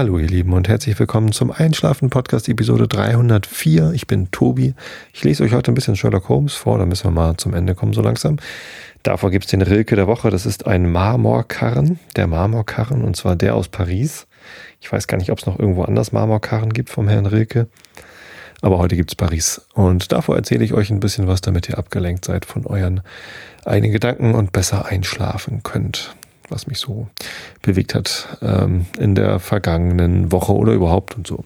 Hallo ihr Lieben und herzlich willkommen zum Einschlafen Podcast Episode 304. Ich bin Tobi. Ich lese euch heute ein bisschen Sherlock Holmes vor, da müssen wir mal zum Ende kommen so langsam. Davor gibt es den Rilke der Woche, das ist ein Marmorkarren, der Marmorkarren und zwar der aus Paris. Ich weiß gar nicht, ob es noch irgendwo anders Marmorkarren gibt vom Herrn Rilke. Aber heute gibt es Paris. Und davor erzähle ich euch ein bisschen was, damit ihr abgelenkt seid von euren eigenen Gedanken und besser einschlafen könnt was mich so bewegt hat ähm, in der vergangenen Woche oder überhaupt und so.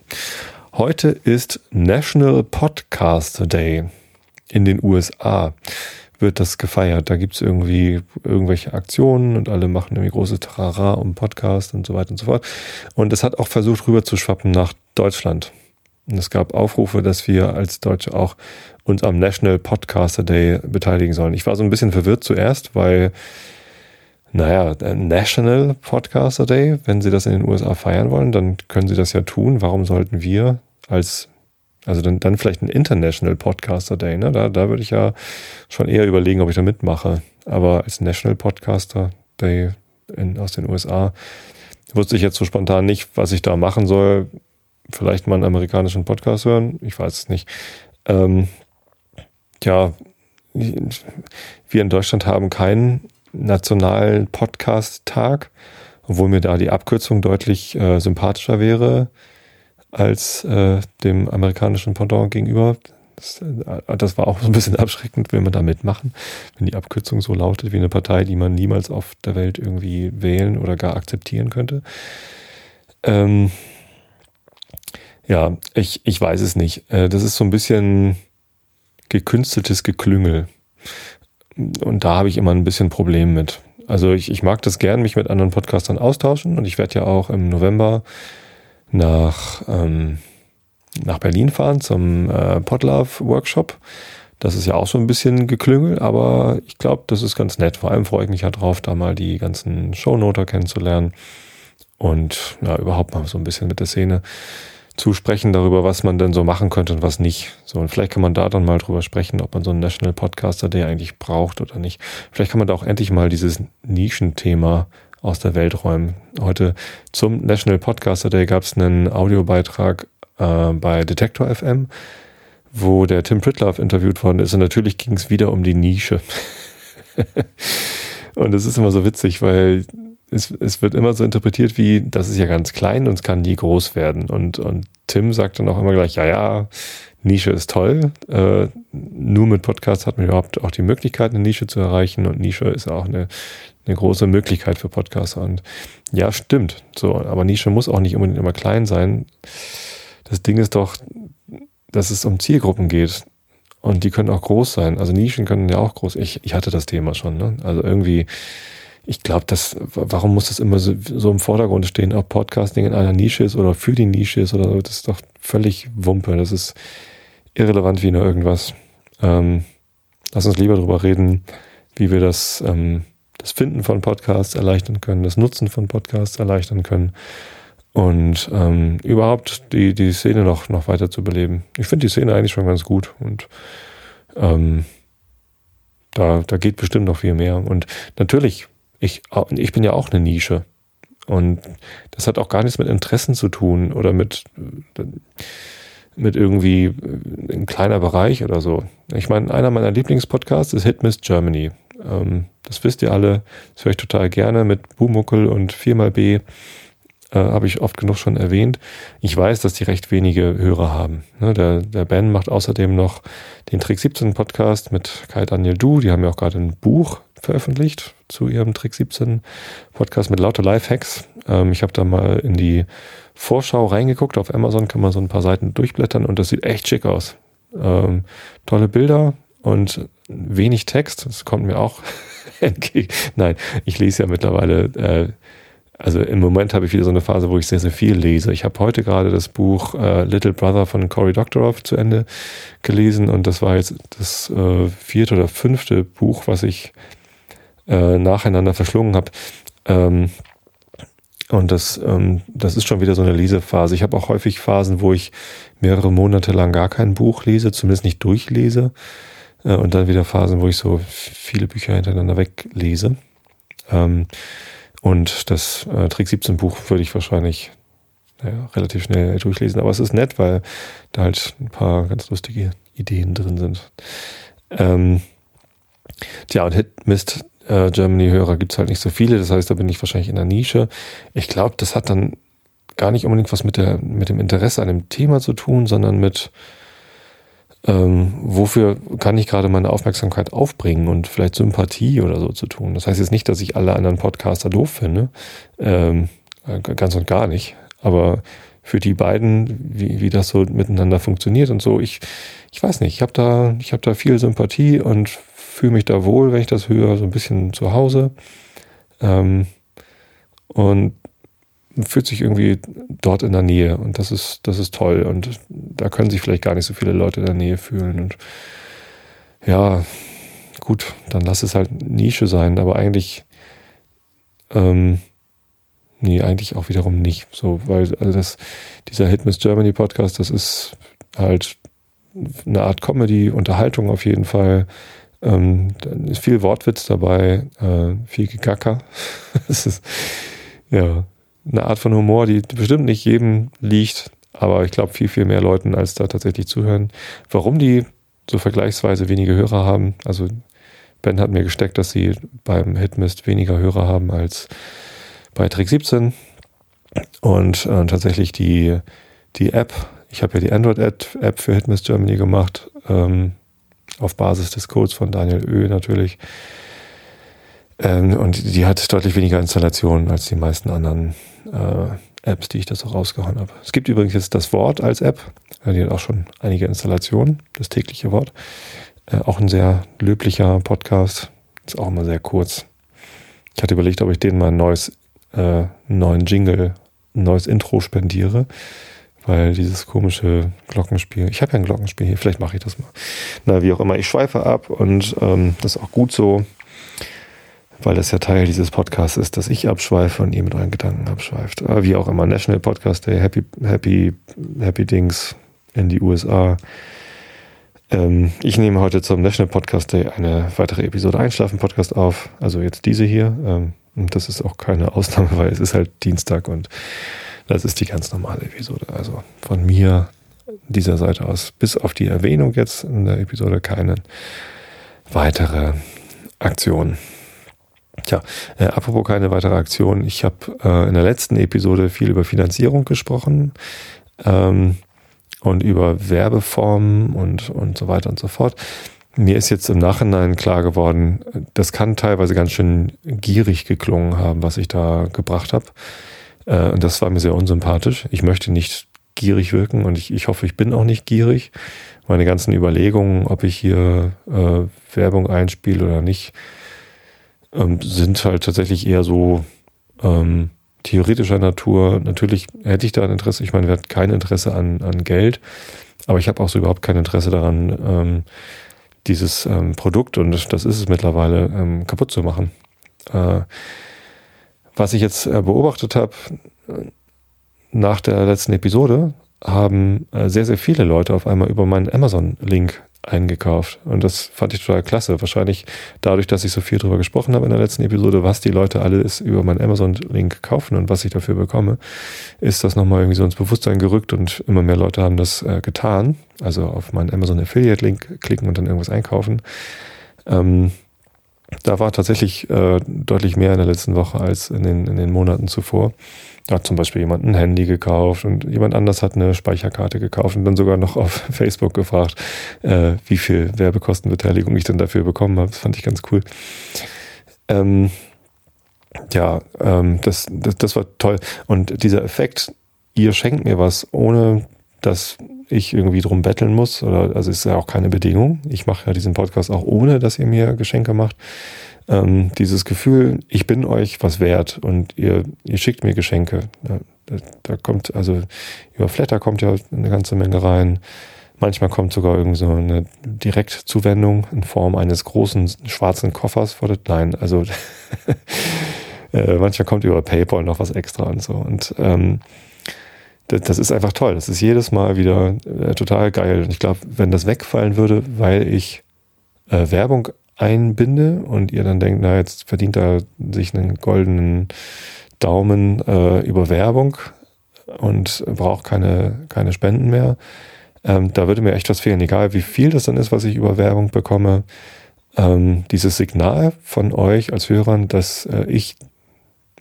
Heute ist National Podcast Day in den USA. Wird das gefeiert. Da gibt es irgendwie irgendwelche Aktionen und alle machen irgendwie große Trara um Podcast und so weiter und so fort. Und es hat auch versucht, rüber zu schwappen nach Deutschland. Und es gab Aufrufe, dass wir als Deutsche auch uns am National Podcaster Day beteiligen sollen. Ich war so ein bisschen verwirrt zuerst, weil naja, National Podcaster Day, wenn Sie das in den USA feiern wollen, dann können Sie das ja tun. Warum sollten wir als, also dann, dann vielleicht ein International Podcaster Day, ne? Da, da würde ich ja schon eher überlegen, ob ich da mitmache. Aber als National Podcaster Day in, aus den USA wusste ich jetzt so spontan nicht, was ich da machen soll. Vielleicht mal einen amerikanischen Podcast hören, ich weiß es nicht. Ähm, ja, wir in Deutschland haben keinen nationalen Podcast-Tag, obwohl mir da die Abkürzung deutlich äh, sympathischer wäre als äh, dem amerikanischen Pendant gegenüber. Das, äh, das, war auch so ein bisschen abschreckend, will man da mitmachen, wenn die Abkürzung so lautet wie eine Partei, die man niemals auf der Welt irgendwie wählen oder gar akzeptieren könnte. Ähm, ja, ich, ich weiß es nicht. Äh, das ist so ein bisschen gekünsteltes Geklüngel. Und da habe ich immer ein bisschen Problem mit. Also ich, ich mag das gern, mich mit anderen Podcastern austauschen und ich werde ja auch im November nach, ähm, nach Berlin fahren zum äh, Podlove Workshop. Das ist ja auch so ein bisschen geklüngelt, aber ich glaube, das ist ganz nett. Vor allem freue ich mich ja drauf, da mal die ganzen Shownoter kennenzulernen und ja, überhaupt mal so ein bisschen mit der Szene zu sprechen darüber, was man denn so machen könnte und was nicht. So, und vielleicht kann man da dann mal drüber sprechen, ob man so einen National Podcaster Day eigentlich braucht oder nicht. Vielleicht kann man da auch endlich mal dieses Nischenthema aus der Welt räumen. Heute zum National Podcaster Day gab es einen Audiobeitrag äh, bei Detector FM, wo der Tim Pritlove interviewt worden ist. Und natürlich ging es wieder um die Nische. und es ist immer so witzig, weil es, es wird immer so interpretiert wie, das ist ja ganz klein und es kann nie groß werden. Und, und Tim sagt dann auch immer gleich, ja, ja, Nische ist toll. Äh, nur mit Podcasts hat man überhaupt auch die Möglichkeit, eine Nische zu erreichen und Nische ist auch eine, eine große Möglichkeit für Podcaster. Und ja, stimmt. So, aber Nische muss auch nicht unbedingt immer klein sein. Das Ding ist doch, dass es um Zielgruppen geht. Und die können auch groß sein. Also Nischen können ja auch groß. Ich, ich hatte das Thema schon. Ne? Also irgendwie ich glaube, das, warum muss das immer so, so, im Vordergrund stehen, ob Podcasting in einer Nische ist oder für die Nische ist oder so, das ist doch völlig Wumpe. Das ist irrelevant wie nur irgendwas. Ähm, lass uns lieber darüber reden, wie wir das, ähm, das Finden von Podcasts erleichtern können, das Nutzen von Podcasts erleichtern können und ähm, überhaupt die, die Szene noch, noch weiter zu beleben. Ich finde die Szene eigentlich schon ganz gut und ähm, da, da geht bestimmt noch viel mehr. Und natürlich ich, ich bin ja auch eine Nische. Und das hat auch gar nichts mit Interessen zu tun oder mit, mit irgendwie ein kleiner Bereich oder so. Ich meine, einer meiner Lieblingspodcasts ist Hit Miss Germany. Ähm, das wisst ihr alle. Das höre ich total gerne mit Bumuckel und 4xB. Äh, Habe ich oft genug schon erwähnt. Ich weiß, dass die recht wenige Hörer haben. Ne, der, der Ben macht außerdem noch den Trick 17 Podcast mit Kai Daniel Du. Die haben ja auch gerade ein Buch veröffentlicht zu ihrem Trick 17 Podcast mit lauter Lifehacks. Ähm, ich habe da mal in die Vorschau reingeguckt. Auf Amazon kann man so ein paar Seiten durchblättern und das sieht echt schick aus. Ähm, tolle Bilder und wenig Text. Das kommt mir auch entgegen. Nein, ich lese ja mittlerweile, äh, also im Moment habe ich wieder so eine Phase, wo ich sehr, sehr viel lese. Ich habe heute gerade das Buch äh, Little Brother von Cory Doctorow zu Ende gelesen und das war jetzt das äh, vierte oder fünfte Buch, was ich äh, nacheinander verschlungen habe. Ähm, und das, ähm, das ist schon wieder so eine Lesephase. Ich habe auch häufig Phasen, wo ich mehrere Monate lang gar kein Buch lese, zumindest nicht durchlese. Äh, und dann wieder Phasen, wo ich so viele Bücher hintereinander weglese. Ähm, und das äh, Trick 17 Buch würde ich wahrscheinlich naja, relativ schnell durchlesen. Aber es ist nett, weil da halt ein paar ganz lustige Ideen drin sind. Ähm, tja, und Hitmist äh, Germany-Hörer gibt es halt nicht so viele. Das heißt, da bin ich wahrscheinlich in der Nische. Ich glaube, das hat dann gar nicht unbedingt was mit, der, mit dem Interesse an dem Thema zu tun, sondern mit, ähm, wofür kann ich gerade meine Aufmerksamkeit aufbringen und vielleicht Sympathie oder so zu tun. Das heißt jetzt nicht, dass ich alle anderen Podcaster doof finde. Ähm, ganz und gar nicht. Aber für die beiden, wie, wie das so miteinander funktioniert und so, ich, ich weiß nicht, ich habe da, ich habe da viel Sympathie und fühle mich da wohl, wenn ich das höre, so ein bisschen zu Hause. Ähm, und fühlt sich irgendwie dort in der Nähe und das ist, das ist toll. Und da können sich vielleicht gar nicht so viele Leute in der Nähe fühlen. Und ja, gut, dann lass es halt Nische sein, aber eigentlich, ähm, nee, eigentlich auch wiederum nicht. So, weil, also das, dieser Hit Miss Germany Podcast, das ist halt eine Art Comedy, Unterhaltung auf jeden Fall. Ähm, da ist viel Wortwitz dabei, äh, viel Gegacker. das ist, ja, eine Art von Humor, die bestimmt nicht jedem liegt, aber ich glaube viel, viel mehr Leuten, als da tatsächlich zuhören. Warum die so vergleichsweise wenige Hörer haben, also Ben hat mir gesteckt, dass sie beim Hitmist weniger Hörer haben als bei Trick 17 und äh, tatsächlich die, die App, ich habe ja die Android-App für Hitmist Germany gemacht, ähm, auf Basis des Codes von Daniel Ö natürlich. Ähm, und die hat deutlich weniger Installationen als die meisten anderen äh, Apps, die ich das auch rausgehauen habe. Es gibt übrigens jetzt das Wort als App. Die hat auch schon einige Installationen, das tägliche Wort. Äh, auch ein sehr löblicher Podcast. Ist auch immer sehr kurz. Ich hatte überlegt, ob ich denen mal ein neues, äh, neuen Jingle, ein neues Intro spendiere, weil dieses komische Glockenspiel, ich habe ja ein Glockenspiel hier, vielleicht mache ich das mal. Na, wie auch immer, ich schweife ab und ähm, das ist auch gut so weil das ja Teil dieses Podcasts ist, dass ich abschweife und ihr mit euren Gedanken abschweift. Aber wie auch immer, National Podcast Day, Happy, Happy, Happy Dings in die USA. Ähm, ich nehme heute zum National Podcast Day eine weitere Episode Einschlafen Podcast auf. Also jetzt diese hier. Ähm, und das ist auch keine Ausnahme, weil es ist halt Dienstag und das ist die ganz normale Episode. Also von mir dieser Seite aus, bis auf die Erwähnung jetzt in der Episode, keine weitere Aktion. Tja, äh, apropos keine weitere Aktion. Ich habe äh, in der letzten Episode viel über Finanzierung gesprochen ähm, und über Werbeformen und, und so weiter und so fort. Mir ist jetzt im Nachhinein klar geworden, das kann teilweise ganz schön gierig geklungen haben, was ich da gebracht habe. Äh, und das war mir sehr unsympathisch. Ich möchte nicht gierig wirken und ich, ich hoffe, ich bin auch nicht gierig. Meine ganzen Überlegungen, ob ich hier äh, Werbung einspiele oder nicht, ähm, sind halt tatsächlich eher so ähm, theoretischer Natur. Natürlich hätte ich da ein Interesse. Ich meine, wir hatten kein Interesse an, an Geld, aber ich habe auch so überhaupt kein Interesse daran, ähm, dieses ähm, Produkt, und das ist es mittlerweile, ähm, kaputt zu machen. Äh, was ich jetzt äh, beobachtet habe, nach der letzten Episode haben äh, sehr, sehr viele Leute auf einmal über meinen Amazon-Link eingekauft. Und das fand ich total klasse. Wahrscheinlich dadurch, dass ich so viel drüber gesprochen habe in der letzten Episode, was die Leute alles über meinen Amazon-Link kaufen und was ich dafür bekomme, ist das nochmal irgendwie so ins Bewusstsein gerückt und immer mehr Leute haben das äh, getan. Also auf meinen Amazon Affiliate-Link klicken und dann irgendwas einkaufen. Ähm, da war tatsächlich äh, deutlich mehr in der letzten Woche als in den, in den Monaten zuvor. Da hat zum Beispiel jemand ein Handy gekauft und jemand anders hat eine Speicherkarte gekauft und dann sogar noch auf Facebook gefragt, äh, wie viel Werbekostenbeteiligung ich denn dafür bekommen habe. Das fand ich ganz cool. Ähm, ja, ähm, das, das, das war toll. Und dieser Effekt, ihr schenkt mir was, ohne dass ich irgendwie drum betteln muss, oder also ist ja auch keine Bedingung. Ich mache ja diesen Podcast auch ohne, dass ihr mir Geschenke macht ähm, dieses Gefühl, ich bin euch was wert und ihr, ihr schickt mir Geschenke. Da, da, da kommt, also über Flatter kommt ja eine ganze Menge rein. Manchmal kommt sogar irgendwie so eine Direktzuwendung in Form eines großen schwarzen Koffers vor der, nein, also äh, manchmal kommt über PayPal noch was extra und so. Und ähm, das, ist einfach toll. Das ist jedes Mal wieder äh, total geil. Und ich glaube, wenn das wegfallen würde, weil ich äh, Werbung einbinde und ihr dann denkt, na, jetzt verdient er sich einen goldenen Daumen äh, über Werbung, und brauche keine, keine Spenden mehr. Ähm, da würde mir echt was fehlen, egal wie viel das dann ist, was ich über Werbung bekomme. Ähm, dieses Signal von euch als Hörern, dass äh, ich,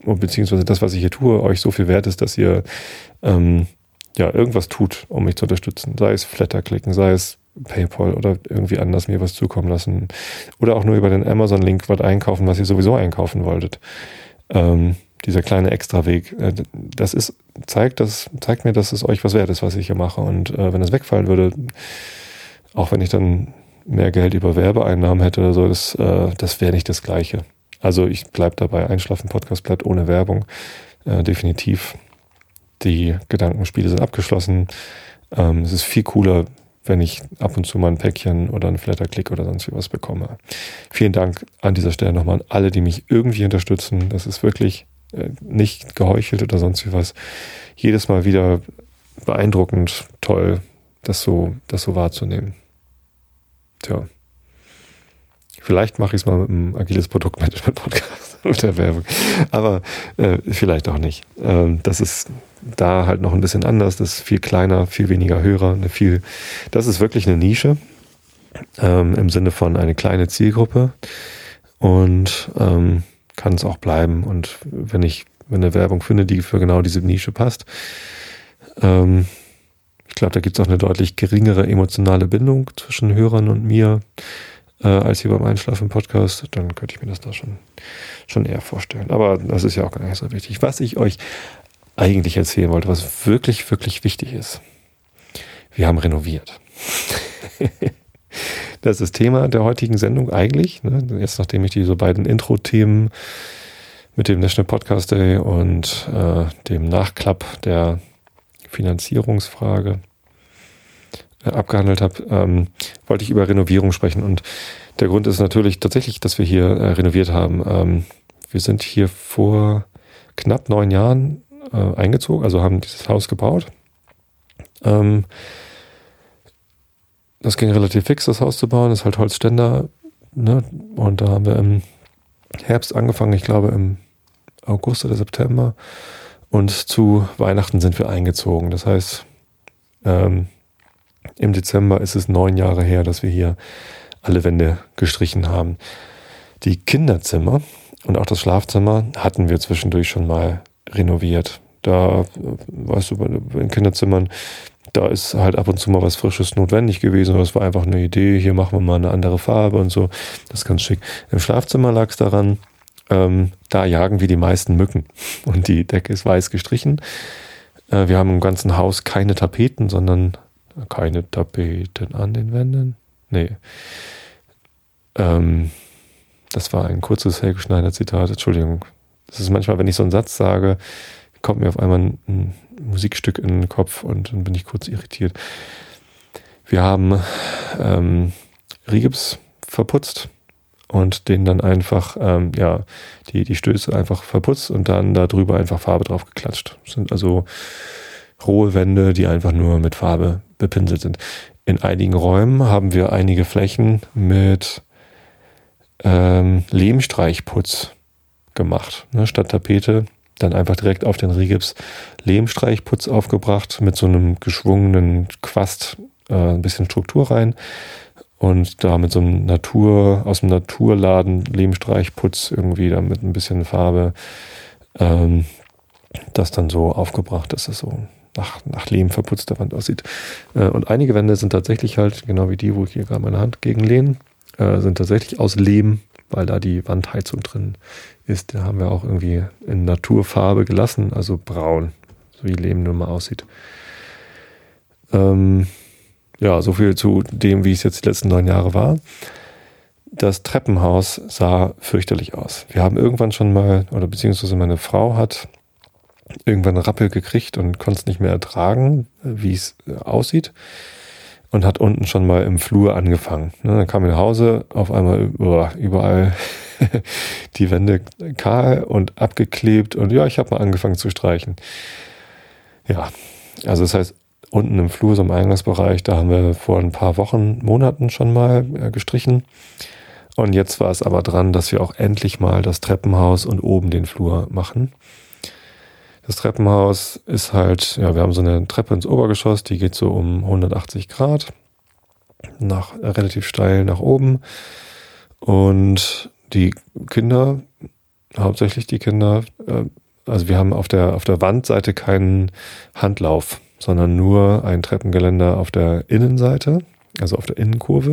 beziehungsweise das, was ich hier tue, euch so viel wert ist, dass ihr ähm, ja irgendwas tut, um mich zu unterstützen. Sei es Flatter klicken, sei es PayPal oder irgendwie anders mir was zukommen lassen. Oder auch nur über den Amazon-Link was einkaufen, was ihr sowieso einkaufen wolltet. Ähm, dieser kleine Extraweg, äh, das ist, zeigt, das, zeigt mir, dass es euch was wert ist, was ich hier mache. Und äh, wenn es wegfallen würde, auch wenn ich dann mehr Geld über Werbeeinnahmen hätte oder so, das, äh, das wäre nicht das Gleiche. Also ich bleibe dabei, Einschlafen Podcast bleibt ohne Werbung. Äh, definitiv. Die Gedankenspiele sind abgeschlossen. Ähm, es ist viel cooler, wenn ich ab und zu mal ein Päckchen oder einen Flatterklick oder sonst was bekomme. Vielen Dank an dieser Stelle nochmal an alle, die mich irgendwie unterstützen. Das ist wirklich äh, nicht geheuchelt oder sonst wie was. Jedes Mal wieder beeindruckend, toll, das so, das so wahrzunehmen. Tja. Vielleicht mache ich es mal mit einem agiles Produktmanagement-Podcast mit der Werbung. Aber äh, vielleicht auch nicht. Ähm, das ist da halt noch ein bisschen anders. Das ist viel kleiner, viel weniger Hörer. Eine viel, das ist wirklich eine Nische ähm, im Sinne von eine kleine Zielgruppe und ähm, kann es auch bleiben. Und wenn ich wenn eine Werbung finde, die für genau diese Nische passt, ähm, ich glaube, da gibt es auch eine deutlich geringere emotionale Bindung zwischen Hörern und mir äh, als hier beim Einschlafen-Podcast, dann könnte ich mir das da schon, schon eher vorstellen. Aber das ist ja auch gar nicht so wichtig. Was ich euch eigentlich erzählen wollte, was wirklich, wirklich wichtig ist. Wir haben renoviert. das ist Thema der heutigen Sendung eigentlich. Ne? Jetzt, nachdem ich diese beiden Intro-Themen mit dem National Podcast Day und äh, dem Nachklapp der Finanzierungsfrage abgehandelt habe, ähm, wollte ich über Renovierung sprechen. Und der Grund ist natürlich tatsächlich, dass wir hier äh, renoviert haben. Ähm, wir sind hier vor knapp neun Jahren äh, eingezogen, also haben dieses Haus gebaut. Ähm, das ging relativ fix, das Haus zu bauen, das ist halt Holzständer. Ne? Und da haben wir im Herbst angefangen, ich glaube im August oder September. Und zu Weihnachten sind wir eingezogen. Das heißt, ähm, im Dezember ist es neun Jahre her, dass wir hier alle Wände gestrichen haben. Die Kinderzimmer und auch das Schlafzimmer hatten wir zwischendurch schon mal renoviert. Da, weißt du, in Kinderzimmern, da ist halt ab und zu mal was Frisches notwendig gewesen. Das war einfach eine Idee, hier machen wir mal eine andere Farbe und so. Das ist ganz schick. Im Schlafzimmer lag es daran, ähm, da jagen wir die meisten Mücken und die Decke ist weiß gestrichen. Äh, wir haben im ganzen Haus keine Tapeten, sondern keine Tapeten an den Wänden. Nee. Ähm, das war ein kurzes Helge Schneider Zitat. Entschuldigung. Das ist manchmal, wenn ich so einen Satz sage, kommt mir auf einmal ein, ein Musikstück in den Kopf und dann bin ich kurz irritiert. Wir haben ähm, Rigips verputzt und den dann einfach, ähm, ja, die, die Stöße einfach verputzt und dann darüber einfach Farbe drauf geklatscht. Das sind also rohe Wände, die einfach nur mit Farbe bepinselt sind. In einigen Räumen haben wir einige Flächen mit ähm, Lehmstreichputz gemacht. Ne? Statt Tapete dann einfach direkt auf den Rigips Lehmstreichputz aufgebracht mit so einem geschwungenen Quast äh, ein bisschen Struktur rein und da mit so einem Natur, aus dem Naturladen Lehmstreichputz irgendwie da mit ein bisschen Farbe ähm, das dann so aufgebracht, dass es so nach, nach Lehm verputzter Wand aussieht. Äh, und einige Wände sind tatsächlich halt, genau wie die, wo ich hier gerade meine Hand gegen lehne, äh, sind tatsächlich aus Lehm, weil da die Wandheizung drin ist. Da haben wir auch irgendwie in Naturfarbe gelassen, also braun, so wie Lehm nun mal aussieht. Ähm, ja, so viel zu dem, wie es jetzt die letzten neun Jahre war. Das Treppenhaus sah fürchterlich aus. Wir haben irgendwann schon mal, oder beziehungsweise meine Frau hat irgendwann Rappel gekriegt und konnte es nicht mehr ertragen, wie es aussieht. Und hat unten schon mal im Flur angefangen. Ne, dann kam ich nach Hause, auf einmal überall die Wände kahl und abgeklebt. Und ja, ich habe mal angefangen zu streichen. Ja, also das heißt, unten im Flur, so im Eingangsbereich, da haben wir vor ein paar Wochen, Monaten schon mal äh, gestrichen. Und jetzt war es aber dran, dass wir auch endlich mal das Treppenhaus und oben den Flur machen. Das Treppenhaus ist halt, ja, wir haben so eine Treppe ins Obergeschoss, die geht so um 180 Grad, nach, äh, relativ steil nach oben. Und die Kinder, hauptsächlich die Kinder, äh, also wir haben auf der, auf der Wandseite keinen Handlauf, sondern nur ein Treppengeländer auf der Innenseite, also auf der Innenkurve.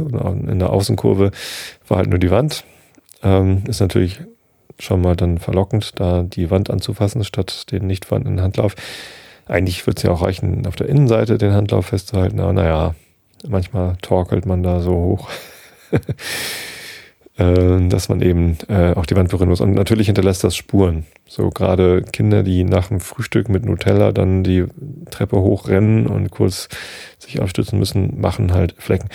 In der Außenkurve war halt nur die Wand. Ähm, ist natürlich schon mal dann verlockend, da die Wand anzufassen, statt den nicht vorhandenen Handlauf. Eigentlich wird es ja auch reichen, auf der Innenseite den Handlauf festzuhalten, aber naja, manchmal torkelt man da so hoch, äh, dass man eben äh, auch die Wand berühren muss. Und natürlich hinterlässt das Spuren. So gerade Kinder, die nach dem Frühstück mit Nutella dann die Treppe hochrennen und kurz sich aufstützen müssen, machen halt Flecken.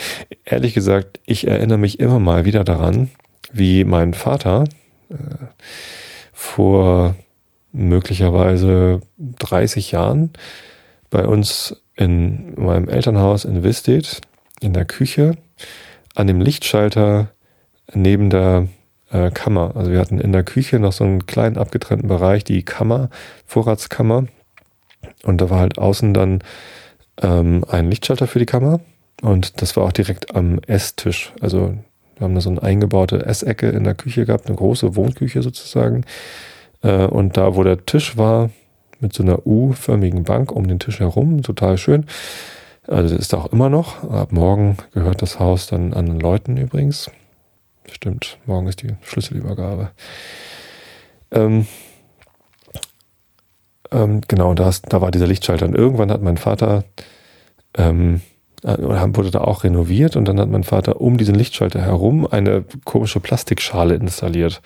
Ehrlich gesagt, ich erinnere mich immer mal wieder daran, wie mein Vater, vor möglicherweise 30 Jahren bei uns in meinem Elternhaus in Wistedt in der Küche an dem Lichtschalter neben der äh, Kammer. Also wir hatten in der Küche noch so einen kleinen abgetrennten Bereich, die Kammer, Vorratskammer. Und da war halt außen dann ähm, ein Lichtschalter für die Kammer. Und das war auch direkt am Esstisch. Also wir haben da so eine eingebaute Essecke in der Küche gehabt, eine große Wohnküche sozusagen. Äh, und da, wo der Tisch war, mit so einer U-förmigen Bank um den Tisch herum, total schön. Also das ist auch immer noch. Ab morgen gehört das Haus dann anderen Leuten übrigens. Stimmt, morgen ist die Schlüsselübergabe. Ähm, ähm, genau, da, da war dieser Lichtschalter. Und irgendwann hat mein Vater ähm, äh, wurde da auch renoviert und dann hat mein Vater um diesen Lichtschalter herum eine komische Plastikschale installiert.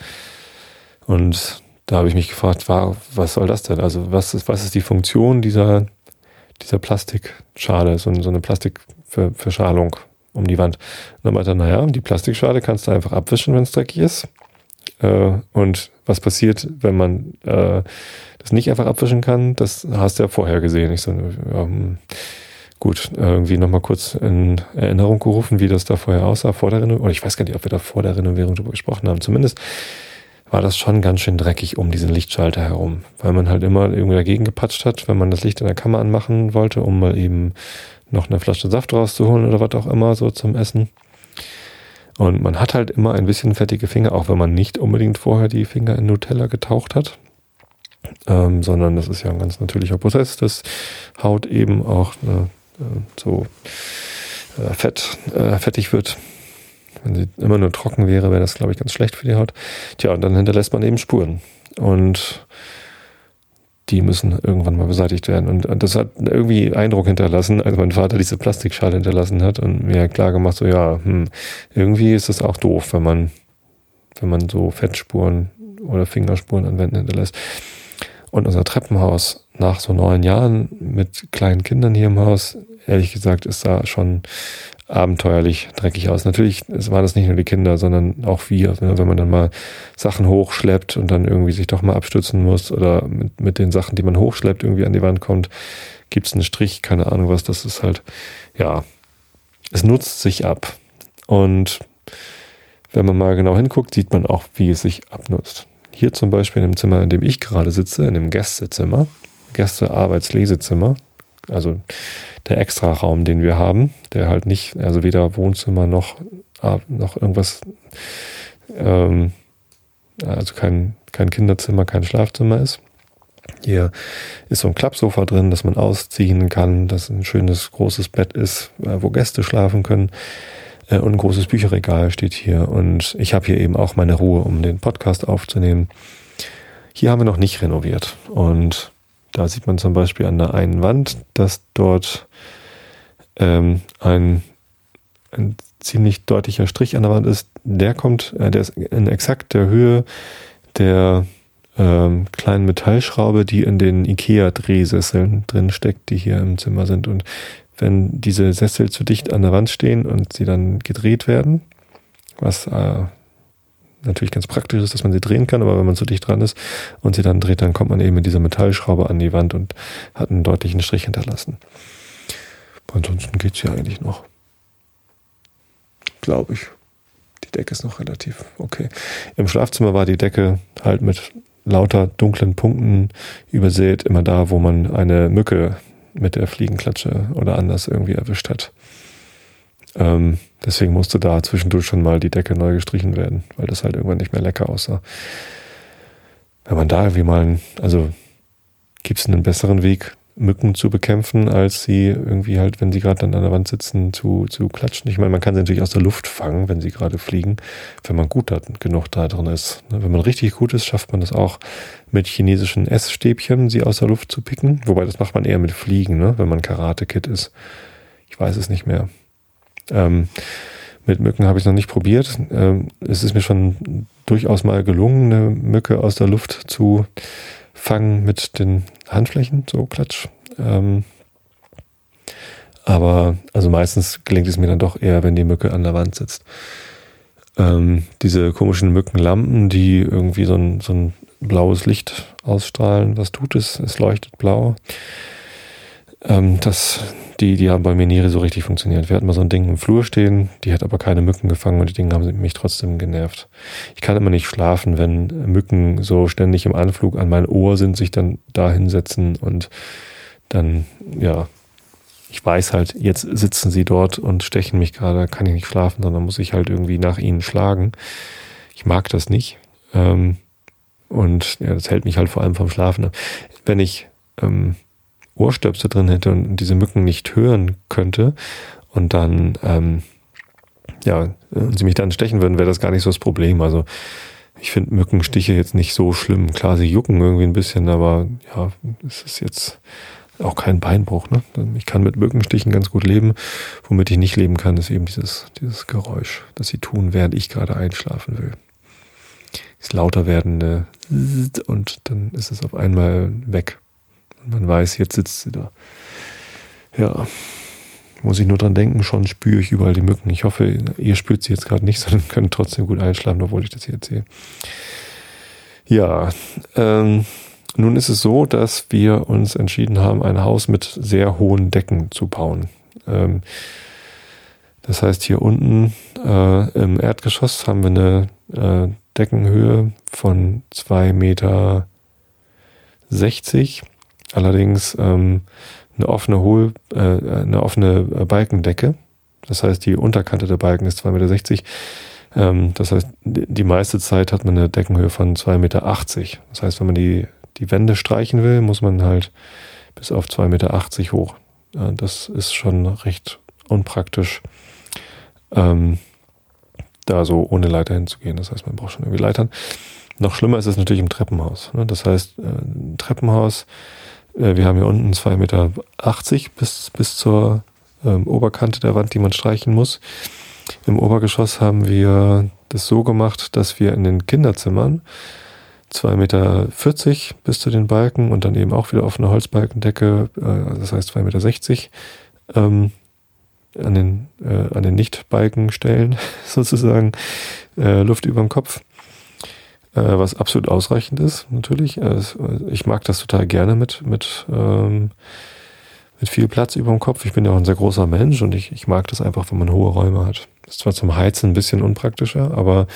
Und da habe ich mich gefragt, was soll das denn? Also was ist, was ist die Funktion dieser, dieser Plastikschale, so, so eine Plastikverschalung um die Wand? Und dann meinte er, naja, die Plastikschale kannst du einfach abwischen, wenn es dreckig ist. Äh, und was passiert, wenn man äh, das nicht einfach abwischen kann, das hast du ja vorher gesehen. Ich so, ähm, gut, irgendwie nochmal kurz in Erinnerung gerufen, wie das da vorher aussah, vor der Renovierung. Oder ich weiß gar nicht, ob wir da vor der Renovierung drüber gesprochen haben. Zumindest war das schon ganz schön dreckig um diesen Lichtschalter herum, weil man halt immer irgendwie dagegen gepatscht hat, wenn man das Licht in der Kammer anmachen wollte, um mal eben noch eine Flasche Saft rauszuholen oder was auch immer so zum Essen. Und man hat halt immer ein bisschen fettige Finger, auch wenn man nicht unbedingt vorher die Finger in Nutella getaucht hat ähm, sondern das ist ja ein ganz natürlicher Prozess, dass Haut eben auch äh, so äh, fett, äh, fettig wird. Wenn sie immer nur trocken wäre, wäre das, glaube ich, ganz schlecht für die Haut. Tja, und dann hinterlässt man eben Spuren. Und die müssen irgendwann mal beseitigt werden. Und, und das hat irgendwie Eindruck hinterlassen, als mein Vater diese Plastikschale hinterlassen hat und mir klar gemacht, so ja, hm, irgendwie ist das auch doof, wenn man, wenn man so Fettspuren oder Fingerspuren an Wänden hinterlässt. Und unser Treppenhaus nach so neun Jahren mit kleinen Kindern hier im Haus, ehrlich gesagt, ist da schon abenteuerlich dreckig aus. Natürlich waren das nicht nur die Kinder, sondern auch wir. Ne? Wenn man dann mal Sachen hochschleppt und dann irgendwie sich doch mal abstützen muss oder mit, mit den Sachen, die man hochschleppt, irgendwie an die Wand kommt, gibt es einen Strich, keine Ahnung was. Das ist halt, ja, es nutzt sich ab. Und wenn man mal genau hinguckt, sieht man auch, wie es sich abnutzt. Hier zum Beispiel in dem Zimmer, in dem ich gerade sitze, in dem Gästezimmer, Gäste-Arbeitslesezimmer, also der Extra-Raum, den wir haben, der halt nicht, also weder Wohnzimmer noch, noch irgendwas, ähm, also kein, kein Kinderzimmer, kein Schlafzimmer ist. Hier ist so ein Klappsofa drin, das man ausziehen kann, das ein schönes großes Bett ist, äh, wo Gäste schlafen können. Äh, und ein großes Bücherregal steht hier. Und ich habe hier eben auch meine Ruhe, um den Podcast aufzunehmen. Hier haben wir noch nicht renoviert. Und da sieht man zum Beispiel an der einen Wand, dass dort ähm, ein, ein ziemlich deutlicher Strich an der Wand ist. Der kommt, äh, der ist in exakt der Höhe der ähm, kleinen Metallschraube, die in den IKEA-Drehsesseln drin steckt, die hier im Zimmer sind. Und wenn diese Sessel zu dicht an der Wand stehen und sie dann gedreht werden, was äh, natürlich ganz praktisch ist, dass man sie drehen kann, aber wenn man zu dicht dran ist und sie dann dreht, dann kommt man eben mit dieser Metallschraube an die Wand und hat einen deutlichen Strich hinterlassen. Aber ansonsten geht es ja eigentlich noch. Glaube ich. Die Decke ist noch relativ okay. Im Schlafzimmer war die Decke halt mit lauter dunklen Punkten übersät, immer da, wo man eine Mücke mit der Fliegenklatsche oder anders irgendwie erwischt hat. Ähm, deswegen musste da zwischendurch schon mal die Decke neu gestrichen werden, weil das halt irgendwann nicht mehr lecker aussah. Wenn man da irgendwie mal, also gibt es einen besseren Weg, Mücken zu bekämpfen, als sie irgendwie halt, wenn sie gerade an der Wand sitzen, zu, zu klatschen. Ich meine, man kann sie natürlich aus der Luft fangen, wenn sie gerade fliegen, wenn man gut da, genug da drin ist. Ne, wenn man richtig gut ist, schafft man das auch mit chinesischen Essstäbchen, sie aus der Luft zu picken. Wobei das macht man eher mit Fliegen, ne? wenn man Karate-Kid ist. Ich weiß es nicht mehr. Ähm, mit Mücken habe ich noch nicht probiert. Ähm, es ist mir schon durchaus mal gelungen, eine Mücke aus der Luft zu fangen mit den Handflächen, so klatsch. Ähm, aber also meistens gelingt es mir dann doch eher, wenn die Mücke an der Wand sitzt. Ähm, diese komischen Mückenlampen, die irgendwie so ein, so ein blaues Licht ausstrahlen, was tut es? Es leuchtet blau. Ähm, das, die, die haben bei mir nie so richtig funktioniert. Wir hatten mal so ein Ding im Flur stehen, die hat aber keine Mücken gefangen und die Dinge haben mich trotzdem genervt. Ich kann immer nicht schlafen, wenn Mücken so ständig im Anflug an mein Ohr sind, sich dann da hinsetzen und dann, ja, ich weiß halt, jetzt sitzen sie dort und stechen mich gerade, kann ich nicht schlafen, sondern muss ich halt irgendwie nach ihnen schlagen. Ich mag das nicht. Ähm, und ja, das hält mich halt vor allem vom Schlafen. Wenn ich ähm, Ohrstöpsel drin hätte und diese Mücken nicht hören könnte und dann, ähm, ja, und sie mich dann stechen würden, wäre das gar nicht so das Problem. Also ich finde Mückenstiche jetzt nicht so schlimm. Klar, sie jucken irgendwie ein bisschen, aber ja, es ist jetzt auch kein Beinbruch. Ne? Ich kann mit Mückenstichen ganz gut leben. Womit ich nicht leben kann, ist eben dieses, dieses Geräusch, das sie tun, während ich gerade einschlafen will. Das lauter werdende und dann ist es auf einmal weg. Und man weiß, jetzt sitzt sie da. Ja, muss ich nur dran denken, schon spüre ich überall die Mücken. Ich hoffe, ihr spürt sie jetzt gerade nicht, sondern könnt trotzdem gut einschlafen, obwohl ich das hier erzähle. Ja, ähm, nun ist es so, dass wir uns entschieden haben, ein Haus mit sehr hohen Decken zu bauen. Ähm, das heißt, hier unten äh, im Erdgeschoss haben wir eine äh, Deckenhöhe von 2,60 Meter allerdings ähm, eine offene Hohl, äh, eine offene Balkendecke. Das heißt, die Unterkante der Balken ist 2,60 Meter. Ähm, das heißt, die meiste Zeit hat man eine Deckenhöhe von 2,80 Meter. Das heißt, wenn man die, die Wände streichen will, muss man halt bis auf 2,80 Meter hoch. Äh, das ist schon recht unpraktisch, ähm, da so ohne Leiter hinzugehen. Das heißt, man braucht schon irgendwie Leitern. Noch schlimmer ist es natürlich im Treppenhaus. Ne? Das heißt, äh, Treppenhaus äh, wir haben hier unten 2,80 Meter bis, bis zur ähm, Oberkante der Wand, die man streichen muss. Im Obergeschoss haben wir das so gemacht, dass wir in den Kinderzimmern 2,40 Meter bis zu den Balken und dann eben auch wieder auf eine Holzbalkendecke, äh, das heißt 2,60 Meter, ähm, an den, äh, an den Nicht-Balkenstellen sozusagen äh, Luft über dem Kopf was absolut ausreichend ist, natürlich. Äh, ich mag das total gerne mit, mit, ähm, mit viel Platz über dem Kopf. Ich bin ja auch ein sehr großer Mensch und ich, ich mag das einfach, wenn man hohe Räume hat. Das ist zwar zum Heizen ein bisschen unpraktischer, aber